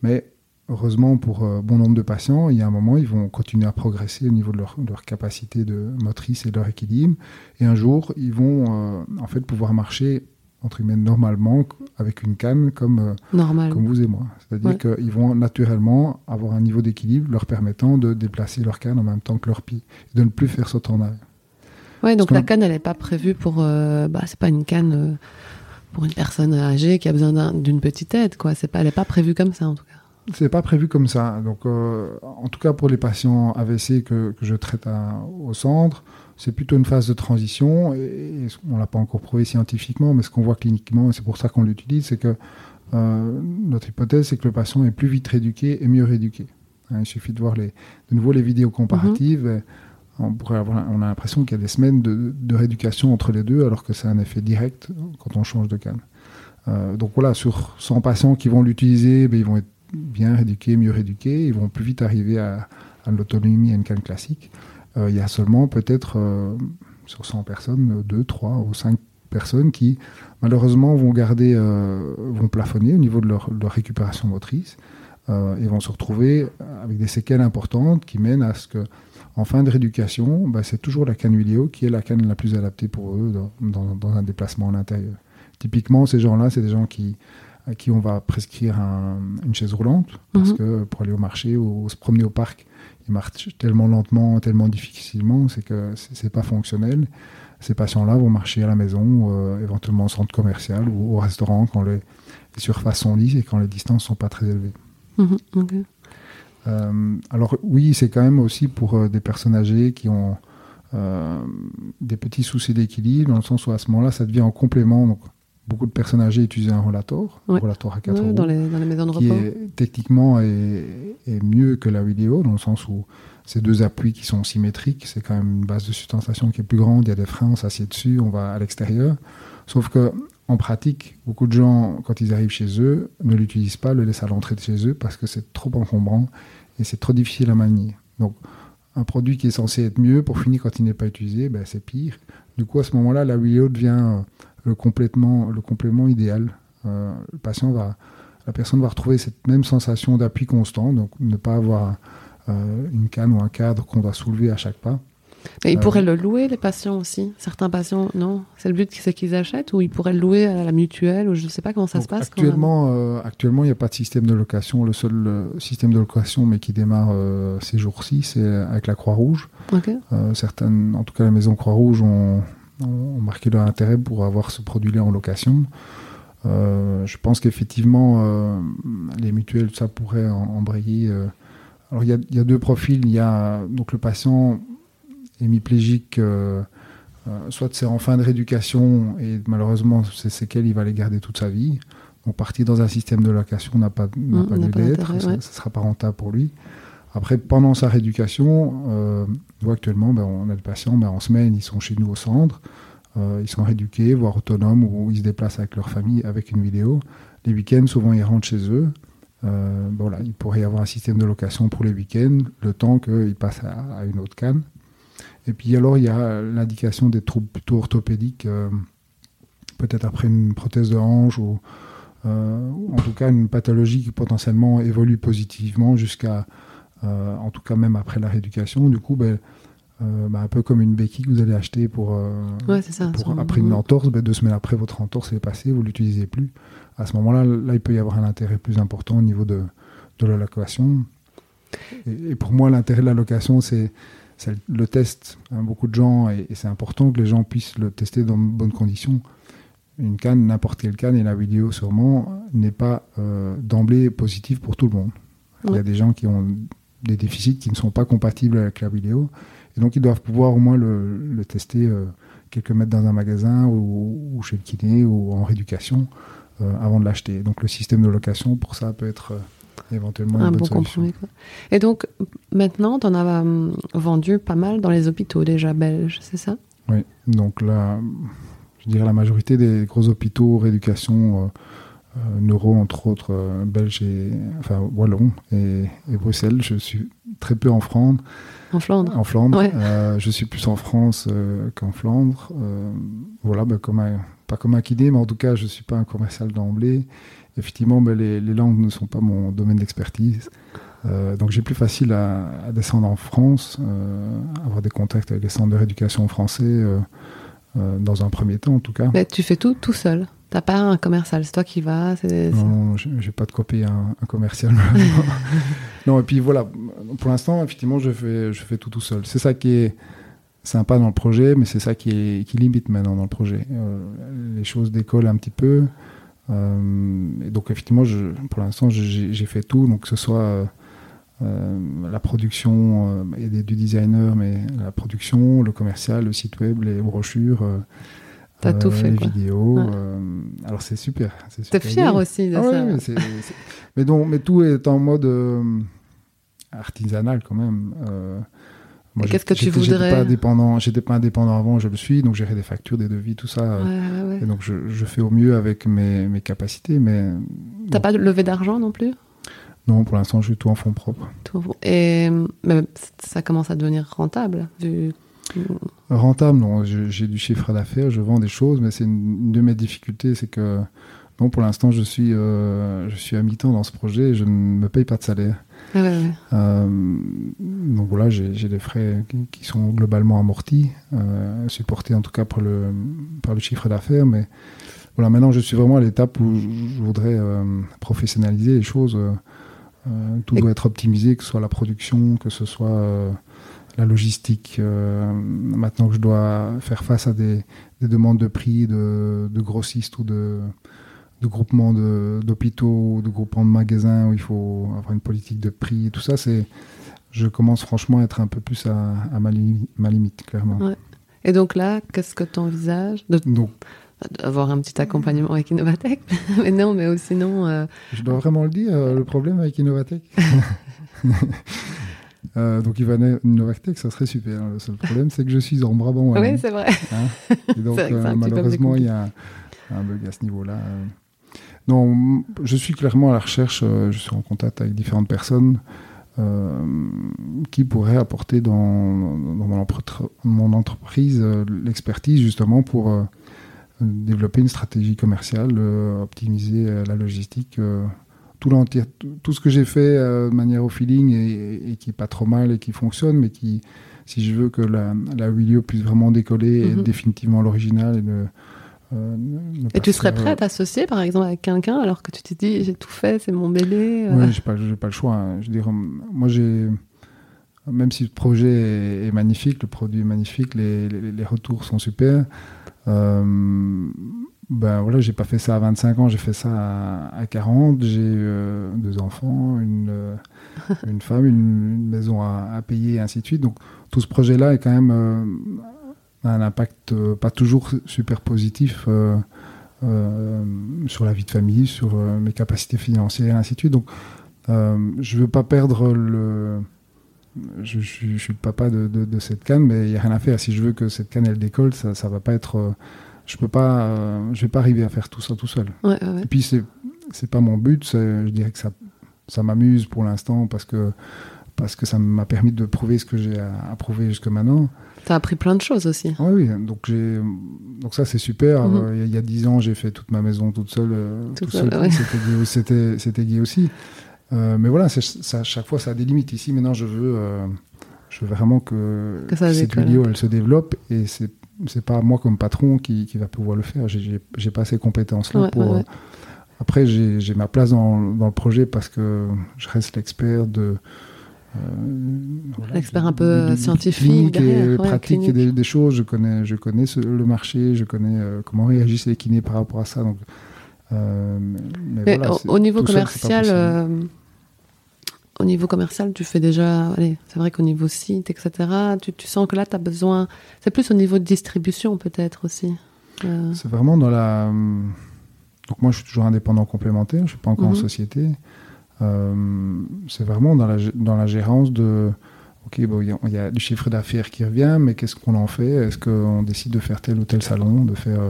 Speaker 2: Mais heureusement pour euh, bon nombre de patients, il y a un moment, ils vont continuer à progresser au niveau de leur, capacité de motrice et de leur équilibre. Et un jour, ils vont euh, en fait pouvoir marcher entre guillemets normalement avec une canne comme,
Speaker 1: euh,
Speaker 2: comme vous et moi. C'est-à-dire qu'ils vont naturellement avoir un niveau d'équilibre leur permettant de déplacer leur canne en même temps que leur pied, et de ne plus faire sauter en arrière.
Speaker 1: Oui, donc la canne, elle n'est pas prévue pour. bah, c'est pas une canne pour une personne âgée qui a besoin d'une petite aide, quoi. C'est pas, elle n'est pas prévue comme ça, en tout cas.
Speaker 2: C'est pas prévu comme ça. Donc, euh, en tout cas pour les patients AVC que, je traite au centre, c'est plutôt une phase de transition. Et, on l'a pas encore prouvé scientifiquement, mais ce qu'on voit cliniquement, et c'est pour ça qu'on l'utilise, c'est que euh, notre hypothèse, c'est que le patient est plus vite rééduqué et mieux rééduqué. Hein, il suffit de voir de nouveau les vidéos comparatives. On, a l'impression qu'il y a des semaines de, rééducation entre les deux, alors que c'est un effet direct quand on change de canne. Euh, donc voilà, sur 100 patients qui vont l'utiliser, ben, ils vont être bien rééduqués, mieux rééduqués, ils vont plus vite arriver à, l'autonomie à une canne classique. Euh, il y a seulement peut-être euh, sur 100 personnes, 2, 3 ou 5 personnes qui malheureusement vont garder, vont plafonner au niveau de leur, récupération motrice. et vont se retrouver avec des séquelles importantes qui mènent à ce que, en fin de rééducation, bah, c'est toujours la canne vidéo qui est la canne la plus adaptée pour eux dans, dans, un déplacement à l'intérieur. Typiquement, ces gens-là, c'est des gens qui, à qui on va prescrire une chaise roulante, parce mhm. que pour aller au marché ou se promener au parc, ils marchent tellement lentement, tellement difficilement, c'est que c'est pas fonctionnel. Ces patients-là vont marcher à la maison, euh, éventuellement au centre commercial ou au restaurant quand les, surfaces sont lisses et quand les distances sont pas très élevées. Mhm, alors oui, c'est quand même aussi pour euh, des personnes âgées qui ont des petits soucis d'équilibre, dans le sens où à ce moment-là, ça devient en complément. Donc, beaucoup de personnes âgées utilisent un rollator, un rollator à 4 roues,
Speaker 1: dans les, dans les maisons de
Speaker 2: qui est, techniquement est, est, mieux que la vidéo, dans le sens où ces deux appuis qui sont symétriques, c'est quand même une base de sustentation qui est plus grande, il y a des freins, on s'assied dessus, on va à l'extérieur. Sauf que en pratique, beaucoup de gens, quand ils arrivent chez eux, ne l'utilisent pas, le laissent à l'entrée de chez eux parce que c'est trop encombrant et c'est trop difficile à manier. Donc, un produit qui est censé être mieux, pour finir, quand il n'est pas utilisé, ben, c'est pire. Du coup, à ce moment-là, la vidéo devient le, complètement, le complément idéal. Euh, la personne va retrouver cette même sensation d'appui constant, donc ne pas avoir euh, une canne ou un cadre qu'on doit soulever à chaque pas.
Speaker 1: Mais ils euh, pourraient le louer, les patients aussi. Certains patients, non C'est le but, c'est qu'ils achètent ou ils pourraient le louer à la mutuelle ou je ne sais pas comment ça se passe.
Speaker 2: Actuellement, euh, actuellement, il n'y a pas de système de location. Le seul système de location, mais qui démarre ces jours-ci, c'est avec la Croix-Rouge. certaines, en tout cas, les maisons Croix-Rouge ont, marqué leur intérêt pour avoir ce produit-là en location. je pense qu'effectivement, les mutuelles, ça pourrait embrayer alors il y, a, deux profils. Il y a donc le patient hémiplégique, euh, euh, soit c'est en fin de rééducation et malheureusement c'est séquelles, il va les garder toute sa vie. Donc partir dans un système de location n'a pas, n'a mmh, pas lieu d'être, ça ne sera pas rentable pour lui. Après, pendant sa rééducation, euh, nous actuellement, ben, on a des patients, ben, en semaine, ils sont chez nous au centre, ils sont rééduqués, voire autonomes, ou ils se déplacent avec leur famille avec une vidéo. Les week-ends, souvent, ils rentrent chez eux. Euh, voilà, il pourrait y avoir un système de location pour les week-ends, le temps qu'ils passent à, une autre canne. Et puis alors, il y a l'indication des troubles plutôt orthopédiques, euh, peut-être après une prothèse de hanche ou, euh, en tout cas une pathologie qui potentiellement évolue positivement jusqu'à, en tout cas même après la rééducation. Du coup, ben, ben, un peu comme une béquille que vous allez acheter pour, après une entorse, ben, deux semaines après votre entorse est passée, vous l'utilisez plus à ce moment-là, là, il peut y avoir un intérêt plus important au niveau de, de la location. Et, pour moi, l'intérêt de la location, c'est le test. Hein, beaucoup de gens, et, c'est important que les gens puissent le tester dans de bonnes conditions. Une canne, n'importe quelle canne, et la vidéo sûrement, n'est pas euh, d'emblée positive pour tout le monde. Il y a des gens qui ont des déficits qui ne sont pas compatibles avec la vidéo. Et donc, ils doivent pouvoir au moins le, tester euh, quelques mètres dans un magasin ou, ou, chez le kiné ou en rééducation euh, avant de l'acheter. Donc le système de location, pour ça, peut être éventuellement un bon compromis.
Speaker 1: Et donc maintenant, tu en as hum, vendu pas mal dans les hôpitaux déjà belges, c'est ça?
Speaker 2: Oui, donc là, je dirais la majorité des gros hôpitaux, rééducation, euh, neuro, entre autres, belges et enfin wallon et, Bruxelles. Je suis très peu en Flandre.
Speaker 1: En Flandre.
Speaker 2: En Flandre. je suis plus en France qu'en Flandre. voilà, comme un, pas comme un kiné, mais en tout cas, je ne suis pas un commercial d'emblée. Effectivement, ben, les, langues ne sont pas mon domaine d'expertise. Euh, donc j'ai plus facile à, descendre en France, euh, avoir des contacts avec les centres de rééducation français, euh, dans un premier temps en tout cas.
Speaker 1: Mais tu fais tout tout seul T'as pas un commercial, c'est toi qui vas
Speaker 2: Non, j'ai pas de copier un, un commercial. non, et puis voilà, pour l'instant, effectivement, je fais, je fais tout tout seul. C'est ça qui est, sympa dans le projet, mais c'est ça qui, qui, limite maintenant dans le projet. Les choses décollent un petit peu. Euh, et donc effectivement, je, pour l'instant, j'ai fait tout, donc que ce soit euh, la production et du designer, mais la production, le commercial, le site web, les brochures.
Speaker 1: T'as tout fait.
Speaker 2: Les vidéos. alors c'est super.
Speaker 1: T'es fier aussi de ah
Speaker 2: ça. mais, donc, mais tout est en mode artisanal quand même.
Speaker 1: Qu'est-ce que tu voudrais
Speaker 2: pas indépendant, j'étais pas indépendant avant, je le suis, donc gérer des factures, des devis, tout ça. Et donc je, je, fais au mieux avec mes, mes capacités, mais.
Speaker 1: T'as pas levé d'argent non plus?
Speaker 2: Non, pour l'instant, je suis tout en fonds propres.
Speaker 1: Et ça commence à devenir rentable vu...
Speaker 2: Rentable, non. J'ai du chiffre d'affaires, je vends des choses, mais c'est une, de mes difficultés, c'est que Pour l'instant, je suis, je suis à mi-temps dans ce projet et je ne me paye pas de salaire.
Speaker 1: Ah
Speaker 2: donc voilà, j'ai des frais qui, sont globalement amortis, supportés en tout cas par le, par le chiffre d'affaires, mais voilà, maintenant je suis vraiment à l'étape où je voudrais professionnaliser les choses. tout doit être optimisé, que ce soit la production, que ce soit la logistique. Euh, maintenant que je dois faire face à des, demandes de prix de, grossistes ou de, de groupements d'hôpitaux, de, groupements de magasins où il faut avoir une politique de prix, et tout ça, c'est, je commence franchement à être un peu plus à, ma, limite, clairement.
Speaker 1: Et donc là, qu'est-ce que tu envisages de... D'avoir un petit accompagnement avec Innovatech? Mais non, mais sinon. Euh,
Speaker 2: je dois vraiment le dire, euh, le problème avec Innovatech Euh, donc Ivan Novaktek, ça serait super. Le seul problème, c'est que je suis en Brabant.
Speaker 1: Oui, c'est vrai.
Speaker 2: Hein et donc, euh, malheureusement, il y a un bug à ce niveau-là. Non, je suis clairement à la recherche, euh, je suis en contact avec différentes personnes qui pourraient apporter dans, dans mon, mon, entreprise l'expertise justement pour développer une stratégie commerciale, optimiser la logistique tout, tout ce que j'ai fait euh, de manière au feeling et, qui est pas trop mal et qui fonctionne, mais qui, si je veux que la, la puisse vraiment décoller, et mhm. définitivement l'original et
Speaker 1: euh, et tu serais prêt à t'associer par exemple avec quelqu'un alors que tu t'es dit j'ai tout fait, c'est mon bébé
Speaker 2: euh. Oui, j'ai pas, pas le choix. Hein. Je dire, moi j'ai. Même si le projet est, magnifique, le produit est magnifique, les, les, les retours sont super, ben voilà, j'ai pas fait ça à 25 ans, j'ai fait ça à, 40. J'ai euh, deux enfants, une, euh, une femme, une, maison à, payer, et ainsi de suite. Donc tout ce projet-là est quand même euh, un impact pas toujours super positif sur la vie de famille, sur mes capacités financières, et ainsi de suite. Donc je veux pas perdre le. Je, suis le papa de, de, cette canne, mais il n'y a rien à faire. Si je veux que cette canne elle décolle, ça ne va pas être je peux pas, euh, je vais pas arriver à faire tout ça tout seul.
Speaker 1: Et
Speaker 2: puis c'est c'est pas mon but. Je dirais que ça ça m'amuse pour l'instant parce que parce que ça m'a permis de prouver ce que j'ai à, prouver jusque maintenant.
Speaker 1: Tu as appris plein de choses aussi.
Speaker 2: Oui, donc donc ça c'est super. Mhm. Euh, il y a dix ans, j'ai fait toute ma maison toute seule. Euh, tout, seul, C'était c'était gay aussi. mais voilà, ça, chaque fois ça a des limites. Ici maintenant, je veux je veux vraiment que, que cette vidéo elle se développe et c'est c'est pas moi comme patron qui, qui va pouvoir le faire. J'ai pas ces compétences-là pour. Euh, après, j'ai ma place dans, dans, le projet parce que je reste l'expert de.
Speaker 1: Euh, l'expert un peu scientifique
Speaker 2: et pratique des, des, choses. Je connais, je connais le marché, je connais euh, comment réagissent les kinés par rapport à ça. Donc,
Speaker 1: mais, voilà, au, niveau commercial, au niveau commercial, tu fais déjà. Allez, c'est vrai qu'au niveau site, etc., tu, tu sens que là, tu as besoin. C'est plus au niveau de distribution, peut-être aussi.
Speaker 2: Euh. C'est vraiment dans la. Donc, moi, je suis toujours indépendant complémentaire, je ne suis pas encore en mhm. société. Euh, c'est vraiment dans la, dans la gérance de. Ok, bon, il y, a du chiffre d'affaires qui revient, mais qu'est-ce qu'on en fait? Est-ce qu'on décide de faire tel ou tel salon, de faire,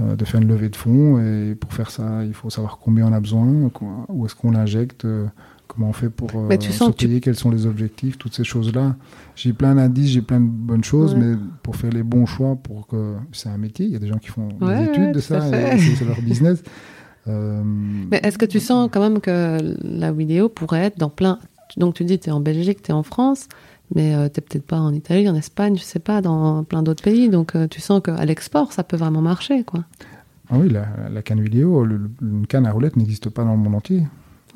Speaker 2: euh, de faire une levée de fonds? Et pour faire ça, il faut savoir combien on a besoin, où est-ce qu'on l'injecte Comment on fait pour euh, se payer Quels sont les objectifs Toutes ces choses-là. J'ai plein d'indices, j'ai plein de bonnes choses, mais pour faire les bons choix, pour que c'est un métier. Il y a des gens qui font des études de ça, c'est leur business.
Speaker 1: Euh, mais est-ce que tu sens quand même que la vidéo pourrait être dans plein. Donc tu dis, tu es en Belgique, tu es en France, mais euh, tu n'es peut-être pas en Italie, en Espagne, je sais pas, dans plein d'autres pays. Donc tu sens qu'à l'export, ça peut vraiment marcher. quoi.
Speaker 2: Ah oui, la, canne vidéo, une canne à roulette n'existe pas dans le monde entier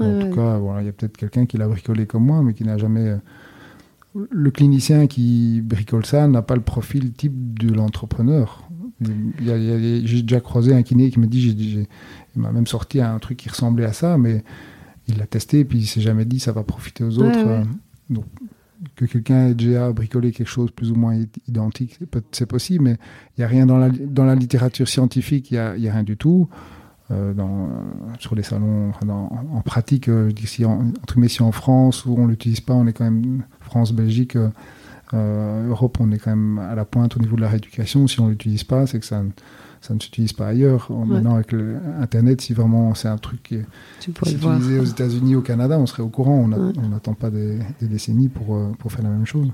Speaker 2: en tout cas, il y a peut-être quelqu'un qui l'a bricolé comme moi, mais qui n'a jamais. Euh, le clinicien qui bricole ça n'a pas le profil type de l'entrepreneur. J'ai déjà croisé un kiné qui m'a dit, il m'a même sorti un truc qui ressemblait à ça, mais il l'a testé et puis il s'est jamais dit ça va profiter aux autres. Euh, donc, que quelqu'un ait déjà bricolé quelque chose plus ou moins identique, c'est possible, mais il n'y a rien dans la, dans la littérature scientifique, il n'y a, a, rien du tout. Euh, dans, sur les salons, en pratique, euh, je dis si en, si en France où on l'utilise pas, on est quand même France, Belgique, euh, Europe, on est quand même à la pointe au niveau de la rééducation. Si on l'utilise pas, c'est que ça, ça ne s'utilise pas ailleurs. Maintenant, avec Internet, si vraiment c'est un truc qui est utilisé aux États-Unis, au Canada, on serait au courant. On n'attend pas des, des, décennies pour, pour faire la même chose.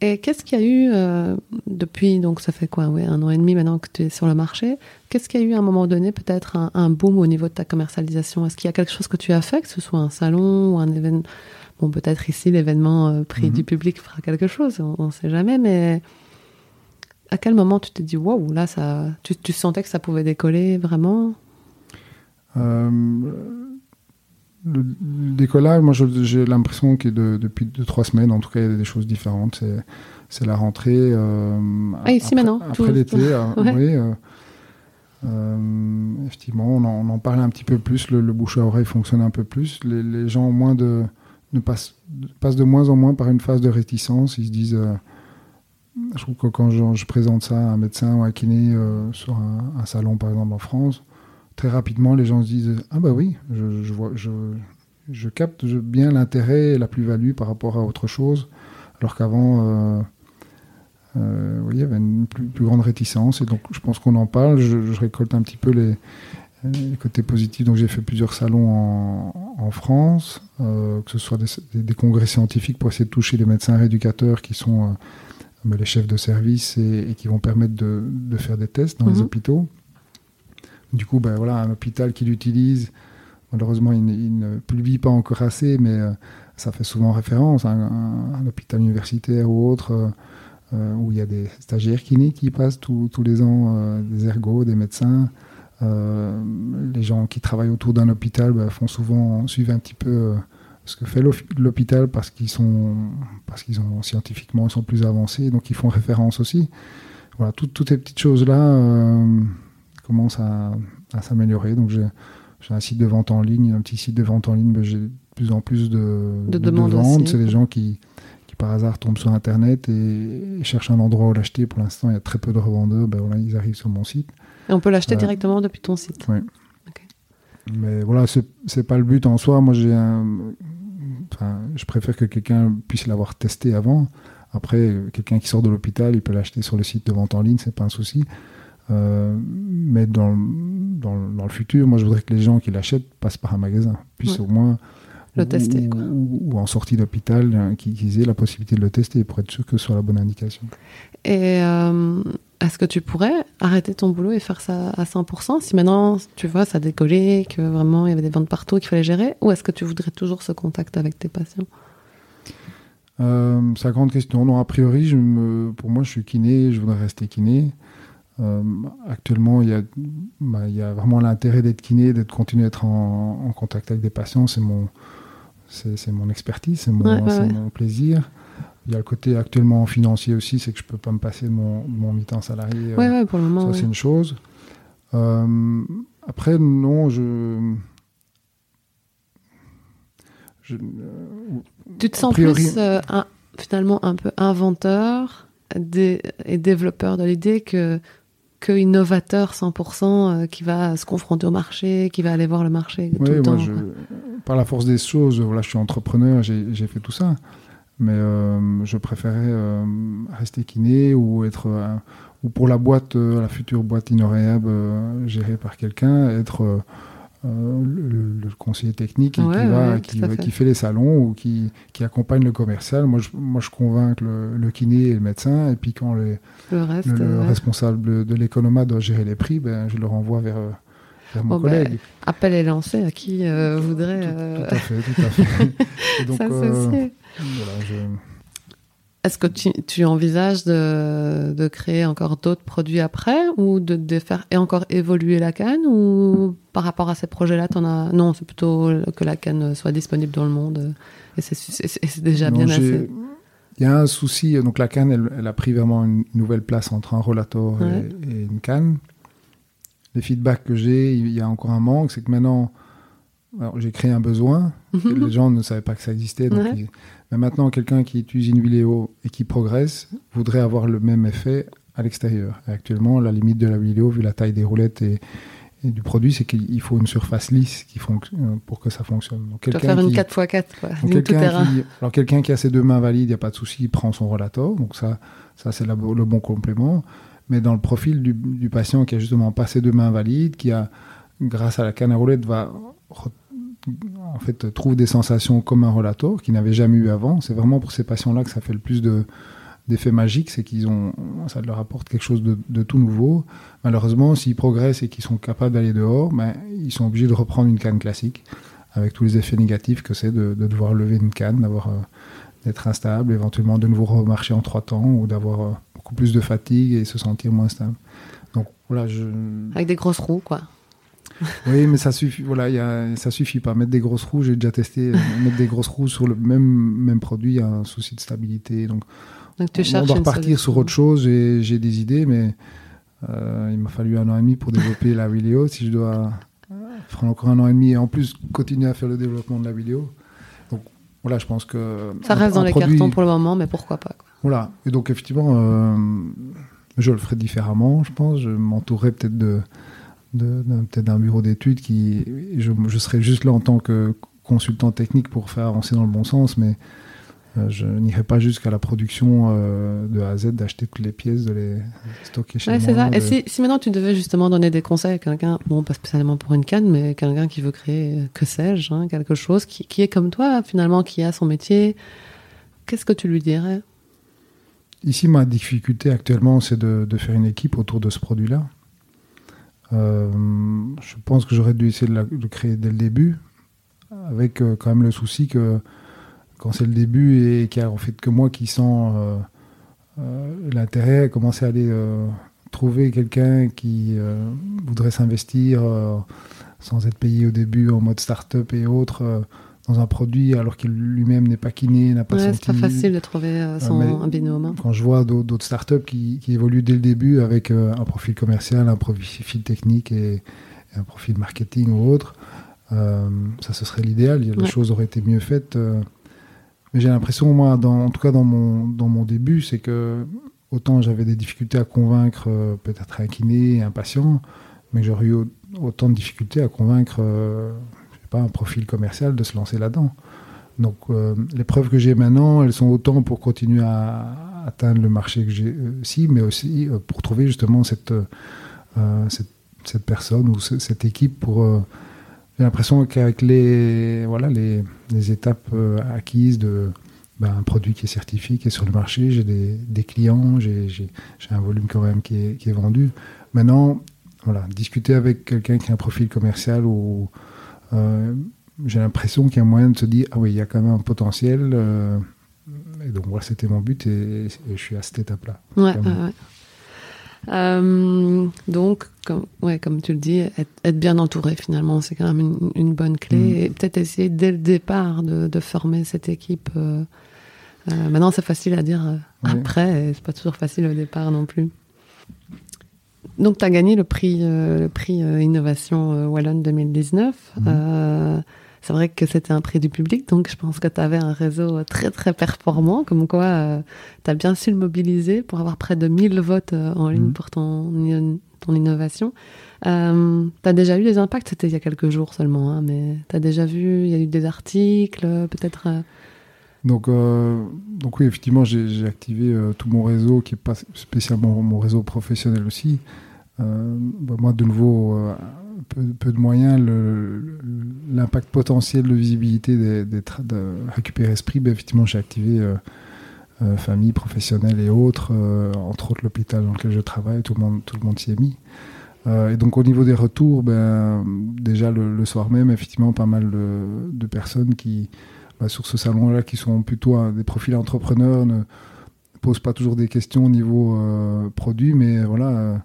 Speaker 1: Et qu'est-ce qu'il y a eu euh, depuis, donc ça fait quoi, ouais, un an et demi maintenant que tu es sur le marché, qu'est-ce qu'il y a eu à un moment donné, peut-être un, boom au niveau de ta commercialisation? Est-ce qu'il y a quelque chose que tu as fait, que ce soit un salon ou un événement Bon, peut-être ici, l'événement euh, pris du mhm. public fera quelque chose, on ne sait jamais, mais à quel moment tu t'es dit, waouh, là, ça, tu, tu, sentais que ça pouvait décoller vraiment?
Speaker 2: Euh, le décollage, moi j'ai l'impression que depuis deux, trois semaines, en tout cas, il y a des choses différentes. C'est la rentrée. Euh,
Speaker 1: ah, ici
Speaker 2: après,
Speaker 1: maintenant
Speaker 2: Après l'été, euh, oui. Euh, effectivement, on en, parle un petit peu plus. Le, bouche à oreille fonctionne un peu plus. Les, gens ont moins de, ne passent, de moins en moins par une phase de réticence. Ils se disent. je trouve que quand je, présente ça à un médecin ou à un kiné sur un, salon, par exemple, en France, très rapidement, les gens se disent Ah, bah oui, je capte bien l'intérêt et la plus-value par rapport à autre chose, alors qu'avant, euh, euh, il y avait une plus, grande réticence. Et donc, je pense qu'on en parle. Je, récolte un petit peu les, côtés positifs. Donc, j'ai fait plusieurs salons en, France, euh, que ce soit des, congrès scientifiques pour essayer de toucher les médecins rééducateurs qui sont les chefs de service et, qui vont permettre de, faire des tests dans les mhm. hôpitaux. Du coup, ben, voilà, un hôpital qui l'utilise, malheureusement, il, ne publie pas encore assez, mais euh, ça fait souvent référence à un, hôpital universitaire ou autre, euh, euh, où il y a des stagiaires kinés qui passent tous les ans, des ergots, des médecins. Les gens qui travaillent autour d'un hôpital ben, font souvent suivre un petit peu ce que fait l'hôpital parce qu'ils sont parce qu'ils ont scientifiquement ils sont plus avancés donc ils font référence aussi voilà toutes ces petites choses là commence à, s'améliorer. Donc j'ai un site de vente en ligne, un petit site de vente en ligne, mais j'ai de plus en plus de,
Speaker 1: de, demandes.
Speaker 2: C'est des gens qui, qui par hasard tombent sur Internet et, cherchent un endroit où l'acheter. Pour l'instant, il y a très peu de revendeurs. Ben voilà, ils arrivent sur mon site.
Speaker 1: Et on peut l'acheter directement depuis ton site.
Speaker 2: Oui. Mais voilà, c'est pas le but en soi. Moi, j'ai un. Enfin, je préfère que quelqu'un puisse l'avoir testé avant. Après, quelqu'un qui sort de l'hôpital, il peut l'acheter sur le site de vente en ligne, c'est pas un souci. Euh, mais dans, dans, le futur, moi je voudrais que les gens qui l'achètent passent par un magasin, puissent au moins
Speaker 1: le tester.
Speaker 2: Ou, en sortie d'hôpital, hein, qu'ils aient la possibilité de le tester pour être sûr que ce soit la bonne indication.
Speaker 1: Et euh, est-ce que tu pourrais arrêter ton boulot et faire ça à 100% si maintenant, tu vois, ça décollait, que vraiment il y avait des ventes partout qu'il fallait gérer Ou est-ce que tu voudrais toujours ce contact avec tes patients?
Speaker 2: Euh, C'est la grande question. Non, a priori, je me, pour moi, je suis kiné, je voudrais rester kiné. Euh, actuellement, il y, a, bah, il y, a, vraiment l'intérêt d'être kiné, d'être continuer à être en, contact avec des patients. C'est mon, c'est, mon expertise, c'est mon, plaisir. Il y a le côté actuellement financier aussi, c'est que je peux pas me passer de mon, mon mi-temps salarié.
Speaker 1: Euh, pour le moment.
Speaker 2: Ça, c'est une chose. Euh, après, non, je.
Speaker 1: je tu te sens plus finalement un peu inventeur et développeur de l'idée que innovateur 100% euh, qui va se confronter au marché, qui va aller voir le marché tout le temps.
Speaker 2: par la force des choses, voilà, je suis entrepreneur, j'ai fait tout ça. Mais euh, je préférais euh, rester kiné ou être ou pour la boîte, la future boîte Inoréable gérée par quelqu'un, être euh, le, conseiller technique qui, qui, fait les salons ou qui, accompagne le commercial. Moi, je, moi, je convainc le, kiné et le médecin. Et puis, quand le, responsable de l'économa doit gérer les prix, ben, je le renvoie vers, vers mon ben, collègue.
Speaker 1: appel est lancé à qui euh, voudrait.
Speaker 2: Tout, à fait, tout à fait. donc, euh,
Speaker 1: est-ce que tu, envisages de, créer encore d'autres produits après ou de, faire et encore évoluer la canne ou par rapport à ces projets-là, en as non, c'est plutôt que la canne soit disponible dans le monde et c'est déjà bien assez.
Speaker 2: Il y a un souci, donc la canne, elle, a pris vraiment une nouvelle place entre un rollator et, une canne. Les feedbacks que j'ai, il y a encore un manque, c'est que maintenant, j'ai créé un besoin, mhm. les gens ne savaient pas que ça existait, donc mais maintenant, quelqu'un qui utilise une vidéo et qui progresse voudrait avoir le même effet à l'extérieur. Actuellement, la limite de la vidéo, vu la taille des roulettes et, du produit, c'est qu'il faut une surface lisse qui euh, pour que ça fonctionne.
Speaker 1: Donc, quelqu'un faire une 4x4, quoi.
Speaker 2: alors, quelqu'un qui a ses deux mains valides, il n'y a pas de souci, il prend son rollator. Donc, ça, ça c'est le bon complément. Mais dans le profil du, du, patient qui a justement pas ses deux mains valides, qui a, grâce à la canne à roulette, va en fait, trouve des sensations comme un relator qu'il n'avait jamais eu avant. C'est vraiment pour ces patients-là que ça fait le plus de, d'effet magique, c'est qu'ils ont, ça leur apporte quelque chose de, tout nouveau. Malheureusement, s'ils progressent et qu'ils sont capables d'aller dehors, ben, ils sont obligés de reprendre une canne classique, avec tous les effets négatifs que c'est de, devoir lever une canne, d'avoir, euh, d'être instable, éventuellement de nouveau remarcher en trois temps, ou d'avoir euh, beaucoup plus de fatigue et se sentir moins stable. Donc voilà, je...
Speaker 1: Avec des grosses roues, quoi.
Speaker 2: oui, mais ça suffit. Voilà, y a, ça suffit pas. Mettre des grosses roues, j'ai déjà testé. mettre des grosses roues sur le même même produit, il y a un souci de stabilité. Donc
Speaker 1: donc tu
Speaker 2: on, doit repartir sur autre chose. J'ai des idées, mais euh, il m'a fallu un an et demi pour développer la vidéo. Si je dois faire encore un an et demi et en plus continuer à faire le développement de la vidéo. Donc voilà, je pense que.
Speaker 1: Ça reste dans les cartons pour le moment, mais pourquoi pas
Speaker 2: Voilà. Et donc effectivement, euh, je le ferai différemment, je pense. Je m'entourerai peut-être de, peut-être d'un bureau d'études qui. Je, je serai juste là en tant que consultant technique pour faire avancer dans le bon sens, mais euh, je n'irai pas jusqu'à la production euh, de A à Z, d'acheter toutes les pièces, de les stocker chez
Speaker 1: ouais,
Speaker 2: moi.
Speaker 1: Ça. Et si, si, maintenant tu devais justement donner des conseils à quelqu'un, bon, pas spécialement pour une canne, mais quelqu'un qui veut créer, euh, que sais-je, hein, quelque chose qui, qui, est comme toi, finalement, qui a son métier, qu'est-ce que tu lui dirais?
Speaker 2: Ici, ma difficulté actuellement, c'est de, de, faire une équipe autour de ce produit-là. Euh, je pense que j'aurais dû essayer de, le créer dès le début, avec quand même le souci que quand c'est le début et qu'il n'y a en fait que moi qui sens euh, euh, l'intérêt, commencer à aller euh, trouver quelqu'un qui voudrait s'investir sans être payé au début en mode start-up et autres dans un produit alors qu'il lui-même n'est pas kiné, n'a pas
Speaker 1: ouais, C'est pas facile de trouver son un binôme. Hein.
Speaker 2: Quand je vois d'autres startups qui, qui évoluent dès le début avec un profil commercial, un profil technique et, un profil marketing ou autre, ça ce serait l'idéal. Les choses auraient été mieux faites. Mais j'ai l'impression, moi, dans, en tout cas dans mon, dans mon début, c'est que autant j'avais des difficultés à convaincre euh, peut-être un kiné, un patient, mais j'aurais eu autant de difficultés à convaincre euh, un profil commercial de se lancer là-dedans. Donc euh, les preuves que j'ai maintenant, elles sont autant pour continuer à, atteindre le marché que j'ai aussi, mais aussi pour trouver justement cette, cette, cette, personne ou cette équipe pour j'ai l'impression qu'avec les, voilà, les, les étapes euh, acquises de ben, un produit qui est certifié, qui est sur le marché, j'ai des, des, clients, j'ai un volume quand même qui est, qui est, vendu. Maintenant, voilà, discuter avec quelqu'un qui a un profil commercial ou euh, j'ai l'impression qu'il y a moyen de se dire ah oui, il y a quand même un potentiel. Euh, et donc voilà, c'était mon but et, je suis à cette étape-là.
Speaker 1: Ouais, ouais. Euh, donc, comme, ouais, comme tu le dis, être, bien entouré finalement, c'est quand même une, bonne clé. Mm. Et peut-être essayer dès le départ de, de former cette équipe. Euh, euh, maintenant, c'est facile à dire après, c'est pas toujours facile au départ non plus. Donc, tu as gagné le prix, le prix Innovation Wallon 2019. C'est vrai que c'était un prix du public, donc je pense que tu avais un réseau très très performant, comme quoi euh, tu as bien su le mobiliser pour avoir près de 1000 votes euh, en ligne mhm. pour ton, ton innovation. Euh, tu as déjà eu des impacts, c'était il y a quelques jours seulement, hein, mais tu as déjà vu, il y a eu des articles, peut-être
Speaker 2: donc, donc oui, effectivement, j'ai activé tout mon réseau, qui n'est pas spécialement mon réseau professionnel aussi. Bah, moi, de nouveau, peu, de moyens, l'impact potentiel de visibilité des, de récupérer esprit, ben, effectivement, j'ai activé euh, euh, famille, professionnelle et autres, euh, entre autres l'hôpital dans lequel je travaille, tout le monde, monde s'y est mis. et donc au niveau des retours, ben, déjà le, soir même, effectivement, pas mal de, personnes qui, ben, sur ce salon-là, qui sont plutôt des profils entrepreneurs, ne posent pas toujours des questions au niveau produit, mais voilà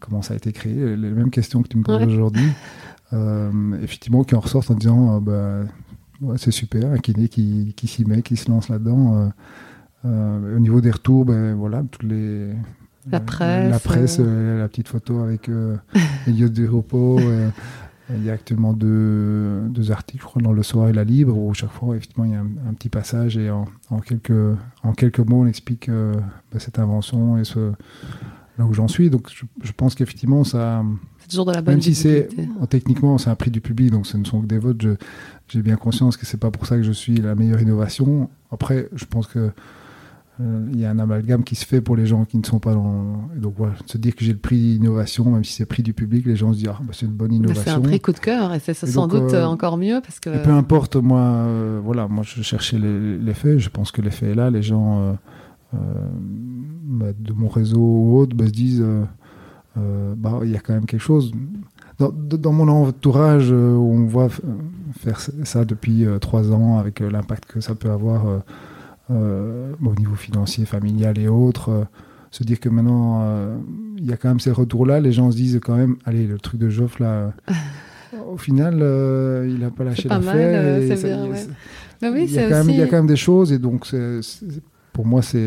Speaker 2: comment ça a été créé, les mêmes questions que tu me poses aujourd'hui, euh, effectivement, qui en ressortent en disant euh, bah, c'est super, un kiné qui, qui s'y met, qui se lance là-dedans. Euh, au niveau des retours, ben voilà, toutes les.
Speaker 1: La presse.
Speaker 2: La, presse, la petite photo avec Elliot du repos. Il y a actuellement deux, deux, articles, je crois, dans Le Soir et la Libre, où chaque fois, effectivement, il y a un, petit passage et en, en, quelques, en quelques mots, on explique bah, cette invention et ce, là où j'en suis. Donc je, pense qu'effectivement, ça.
Speaker 1: C'est toujours de la bonne
Speaker 2: Même si c'est. Techniquement, c'est un prix du public, donc ce ne sont que des votes. J'ai bien conscience que c'est pas pour ça que je suis la meilleure innovation. Après, je pense que. Euh, il y a un amalgame qui se fait pour les gens qui ne sont pas dans. Et donc voilà, se dire que j'ai le prix d'innovation, même si c'est le prix du public, les gens se disent ah, bah, c'est une bonne innovation. C'est un
Speaker 1: prix coup de cœur et c'est sans doute euh, encore mieux parce que.
Speaker 2: peu importe, moi, euh, voilà, moi je cherchais les, faits, je pense que l'effet est là, les gens bah, de mon réseau ou autre bah, se disent bah, il y a quand même quelque chose. Dans, mon entourage, on voit faire ça depuis trois ans avec l'impact que ça peut avoir au niveau financier, familial et autres, se dire que maintenant, il y a quand même ces retours-là, les gens se disent quand même, allez, le truc de Joff, là, au final, il n'a pas lâché l'affaire.
Speaker 1: bien, ouais.
Speaker 2: Oui, il, y a quand même, il y a quand même des choses, et donc pour moi, c'est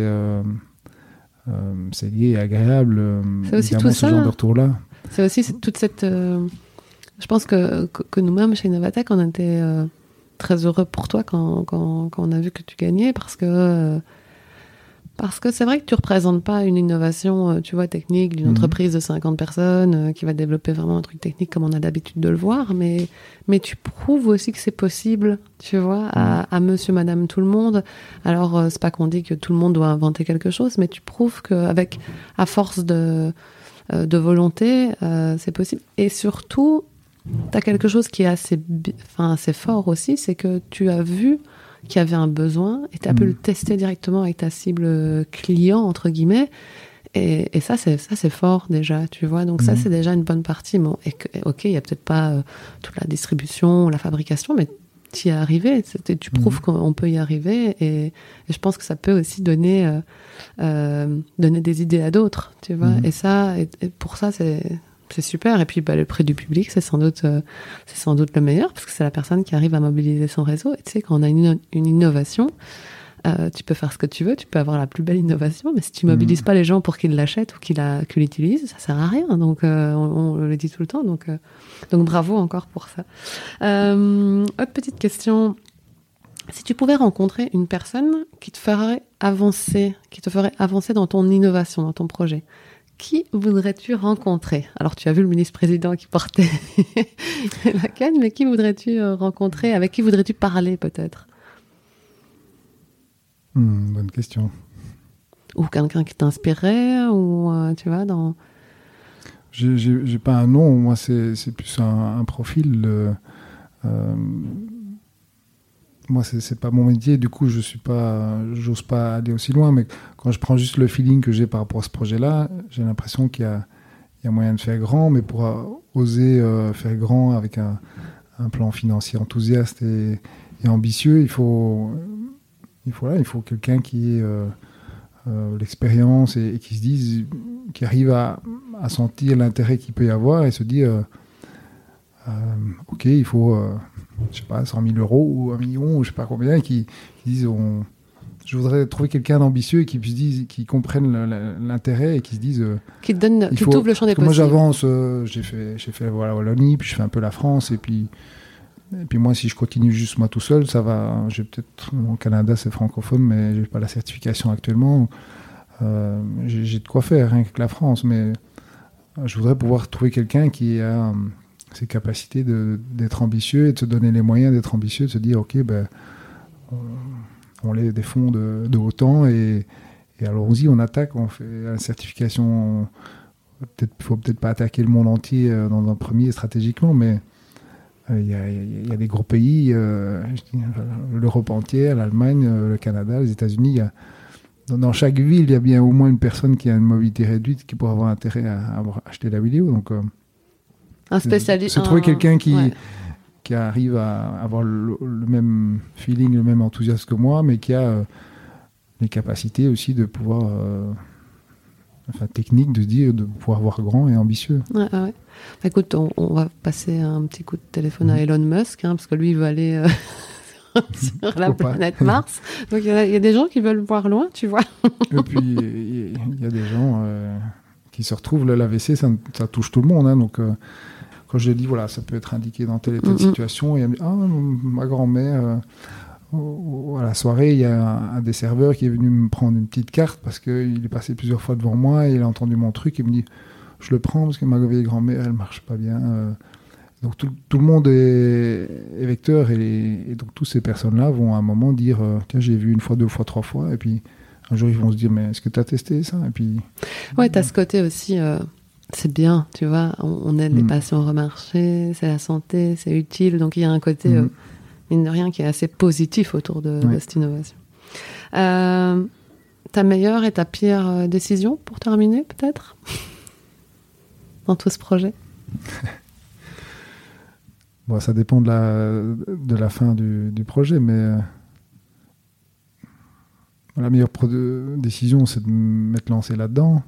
Speaker 2: euh, c'est lié et agréable.
Speaker 1: Aussi tout
Speaker 2: ce
Speaker 1: ça.
Speaker 2: genre de retour-là.
Speaker 1: C'est aussi toute cette. je pense que, que, nous-mêmes, chez Novatech, on était très heureux pour toi quand, quand, quand, on a vu que tu gagnais, parce que parce que c'est vrai que tu représentes pas une innovation, euh, tu vois, technique d'une mhm. entreprise de 50 personnes euh, qui va développer vraiment un truc technique comme on a l'habitude de le voir, mais, mais tu prouves aussi que c'est possible, tu vois, à, mhm. à, monsieur, madame, tout le monde. Alors, euh, c'est pas qu'on dit que tout le monde doit inventer quelque chose, mais tu prouves qu'avec, à force de, de volonté, c'est possible. Et surtout, tu as quelque chose qui est assez, enfin, assez fort aussi, c'est que tu as vu qui avait un besoin et tu as pu mm. le tester directement avec ta cible client, entre guillemets. Et, et ça, c'est ça, c'est fort déjà, tu vois. Donc ça, mm. c'est déjà une bonne partie. Bon, et ok, il y a peut-être pas euh, toute la distribution, la fabrication, mais tu y es arrivé. Tu prouves mm. qu'on peut y arriver. Et, je pense que ça peut aussi donner, euh, euh, donner des idées à d'autres, tu vois. Et ça, et pour ça, c'est c'est super. Et puis bah, le prix du public, c'est sans doute, euh, c'est sans doute le meilleur parce que c'est la personne qui arrive à mobiliser son réseau. Et tu sais, quand on a une, innovation, euh, tu peux faire ce que tu veux, tu peux avoir la plus belle innovation, mais si tu mobilises mm. pas les gens pour qu'ils l'achètent ou qu'ils l'utilisent, ça sert à rien. Donc euh, on, le dit tout le temps. Donc donc bravo encore pour ça. autre petite question. Si tu pouvais rencontrer une personne qui te ferait avancer, qui te ferait avancer dans ton innovation, dans ton projet, qui voudrais-tu rencontrer? Alors, tu as vu le ministre-président qui portait la canne, mais qui voudrais-tu euh, rencontrer? Avec qui voudrais-tu parler, peut-être?
Speaker 2: Hmm, Bonne question.
Speaker 1: Ou quelqu'un qui t'inspirait, ou euh, tu vois, dans.
Speaker 2: J'ai pas un nom, moi, c'est plus un, profil. Euh, moi c'est pas mon métier. Du coup je suis pas j'ose pas aller aussi loin mais quand je prends juste le feeling que j'ai par rapport à ce projet là j'ai l'impression qu'il y a, moyen de faire grand mais pour euh, oser euh, faire grand avec un, plan financier enthousiaste et, ambitieux il faut il faut là, il faut quelqu'un qui ait euh, l'expérience et, qui se dise qui arrive à, à sentir l'intérêt qu'il peut y avoir et se dire ok il faut je sais pas, 100 000 euros ou un million ou je sais pas combien, qui, disent on, je voudrais trouver quelqu'un d'ambitieux et qui puisse qui comprenne l'intérêt et qui se disent euh,
Speaker 1: qui te donne qui t'ouvre le champ des possibles.
Speaker 2: Moi j'avance, euh, j'ai fait j'ai fait voilà Wallonie, puis je fais un peu la France et puis et puis moi si je continue juste moi tout seul, ça va. J'ai peut-être au Canada c'est francophone, mais j'ai pas la certification actuellement. Euh, j'ai de quoi faire rien que la France, mais je voudrais pouvoir trouver quelqu'un qui a ces capacités d'être ambitieux et de se donner les moyens d'être ambitieux, de se dire, OK, ben, on, lève des fonds de, de autant et, et allons-y, on attaque, on fait la certification. Il ne faut peut-être pas attaquer le monde entier euh, dans un premier stratégiquement, mais euh, il y, a des gros pays, euh, l'Europe entière, l'Allemagne, le Canada, les États-Unis. Dans, chaque ville, il y a bien au moins une personne qui a une mobilité réduite qui pourrait avoir intérêt à, acheter la vidéo. Donc,
Speaker 1: un spécialiste.
Speaker 2: Se trouver quelqu'un qui, qui arrive à avoir le, même feeling, le même enthousiasme que moi, mais qui a euh, les capacités aussi de pouvoir. Euh, enfin, technique de dire, de pouvoir voir grand et ambitieux.
Speaker 1: Ouais, ouais. Bah, écoute, on, va passer un petit coup de téléphone à mhm. Elon Musk, hein, parce que lui, il veut aller. Euh, sur la planète Mars. Donc il y, a des gens qui veulent voir loin, tu vois.
Speaker 2: et puis il y, a des gens qui se retrouvent, l'AVC, ça, ça touche tout le monde. Hein, donc quand je lui ai dit, voilà, ça peut être indiqué dans telle et telle situation, et elle me dit, ah, ma grand-mère, euh, à la soirée, il y a un, des serveurs qui est venu me prendre une petite carte parce qu'il est passé plusieurs fois devant moi et il a entendu mon truc et me dit, je le prends parce que ma vieille grand-mère, elle marche pas bien. Euh. Donc tout, tout, le monde est, vecteur et, donc toutes ces personnes-là vont à un moment dire, euh, tiens, j'ai vu une fois, deux fois, trois fois, et puis un jour ils vont se dire, mais est-ce que tu as testé ça? Et puis.
Speaker 1: Ouais, tu as ce côté aussi c'est bien, tu vois. On, aide les mm. patients remarcher, c'est la santé, c'est utile. Donc il y a un côté, mm. euh, mine de rien, qui est assez positif autour de, cette innovation. Euh, ta meilleure et ta pire euh, décision pour terminer, peut-être? Dans tout ce projet?
Speaker 2: Bon, Ça dépend de la, de la fin du, du projet, mais euh, la meilleure décision, c'est de m'être lancé là-dedans.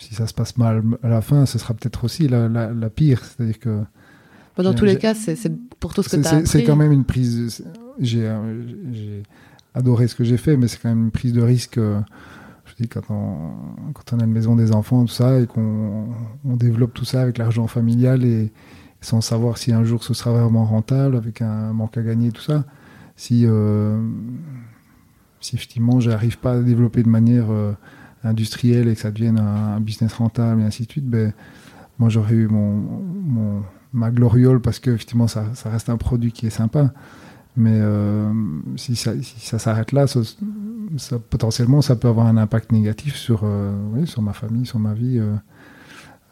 Speaker 2: Si ça se passe mal à la fin, ce sera peut-être aussi la, la, pire. C'est-à-dire que.
Speaker 1: dans tous les cas, c'est pour tout ce que tu as appris.
Speaker 2: C'est quand même une prise. J'ai adoré ce que j'ai fait, mais c'est quand même une prise de risque. Euh, je dis, quand on, quand on a une maison des enfants, tout ça, et qu'on on développe tout ça avec l'argent familial et, sans savoir si un jour ce sera vraiment rentable, avec un manque à gagner, tout ça. Si, euh, si effectivement j'arrive pas à développer de manière euh, industrielle et que ça devienne un, business rentable et ainsi de suite, ben, moi j'aurais eu mon, ma gloriole parce que effectivement ça, ça reste un produit qui est sympa. Mais euh, si ça, si ça s'arrête là, ça, potentiellement, ça peut avoir un impact négatif sur, euh, oui, sur ma famille, sur ma vie.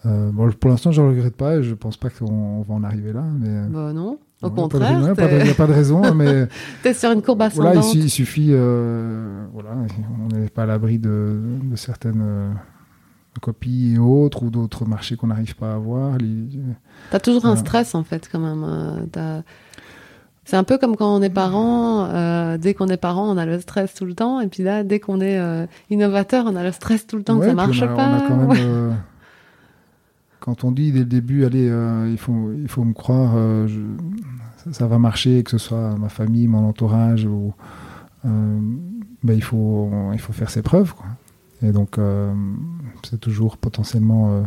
Speaker 2: Euh, bon, pour l'instant, je ne regrette pas et je ne pense pas qu'on va en arriver là. Mais,
Speaker 1: bah non, au contraire. Il
Speaker 2: n'y a, pas de raison. mais
Speaker 1: tu es sur une courbe ascendante.
Speaker 2: Voilà, il, suffit. voilà, on n'est pas à l'abri de, de, certaines copies et autres ou d'autres marchés qu'on n'arrive pas à avoir. Tu
Speaker 1: as toujours un stress en fait, quand même. C'est un peu comme quand on est parent. Euh, dès qu'on est parent, on a le stress tout le temps. Et puis là, dès qu'on est euh, innovateur, on a le stress tout le temps que ça marche pas. Euh,
Speaker 2: quand, on dit dès le début, allez, il faut, il faut me croire, ça, va marcher, que ce soit ma famille, mon entourage, ou, ben, il faut, il faut faire ses preuves, quoi. Et donc, c'est toujours potentiellement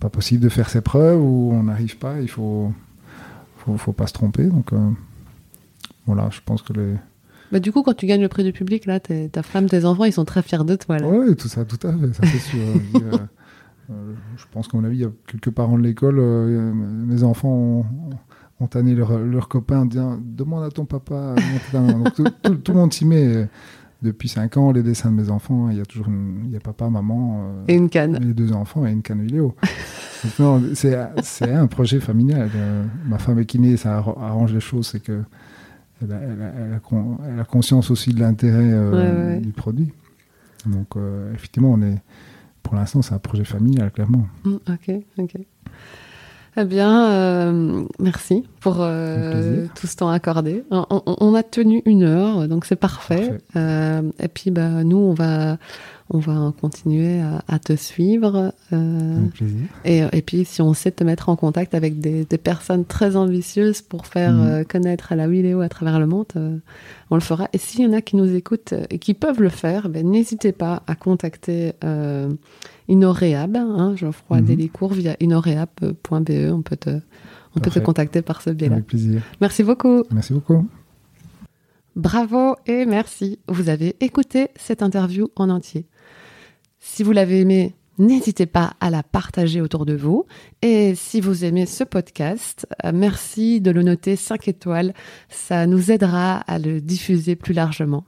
Speaker 2: pas possible de faire ses preuves ou on n'arrive pas. Il faut, faut, faut pas se tromper. Donc voilà, je pense que les.
Speaker 1: Bah, du coup, quand tu gagnes le prix du public, là, ta femme, tes enfants, ils sont très fiers de toi.
Speaker 2: Oui, tout ça, tout à fait, ça c'est sûr. Euh, euh, je pense qu'à mon avis, il y a quelques parents de l'école, euh, mes enfants ont, ont tanné leurs leur copains en disant Demande à ton papa. Donc, tout, tout, le monde s'y met. Depuis 5 ans, les dessins de mes enfants, il y a toujours il y a papa, maman.
Speaker 1: et une canne.
Speaker 2: Les deux enfants et une canne vidéo. c'est un projet familial. ma femme est kiné, ça arrange les choses. C'est que elle a, conscience aussi de l'intérêt euh, du produit. Donc, euh, effectivement, on est, pour l'instant, c'est un projet familial, clairement.
Speaker 1: Mm, ok, ok. Eh bien, euh, merci pour tout ce temps accordé. On, a tenu une heure, donc c'est parfait. et puis, bah, nous, on va, on va continuer à, te suivre.
Speaker 2: Euh,
Speaker 1: et, et, puis, si on sait te mettre en contact avec des, personnes très ambitieuses pour faire mhm. euh, connaître la vidéo à travers le monde, euh, on le fera. Et s'il y en a qui nous écoutent et qui peuvent le faire, ben, n'hésitez pas à contacter Inoreab, hein, Geoffroy mm Delicourt, via inoreab.be. On peut te, on peut te contacter par ce biais-là.
Speaker 2: Avec plaisir.
Speaker 1: Merci beaucoup.
Speaker 2: Merci beaucoup.
Speaker 1: Bravo et merci. Vous avez écouté cette interview en entier. Si vous l'avez aimé, n'hésitez pas à la partager autour de vous. Et si vous aimez ce podcast, euh, merci de le noter 5 étoiles. Ça nous aidera à le diffuser plus largement.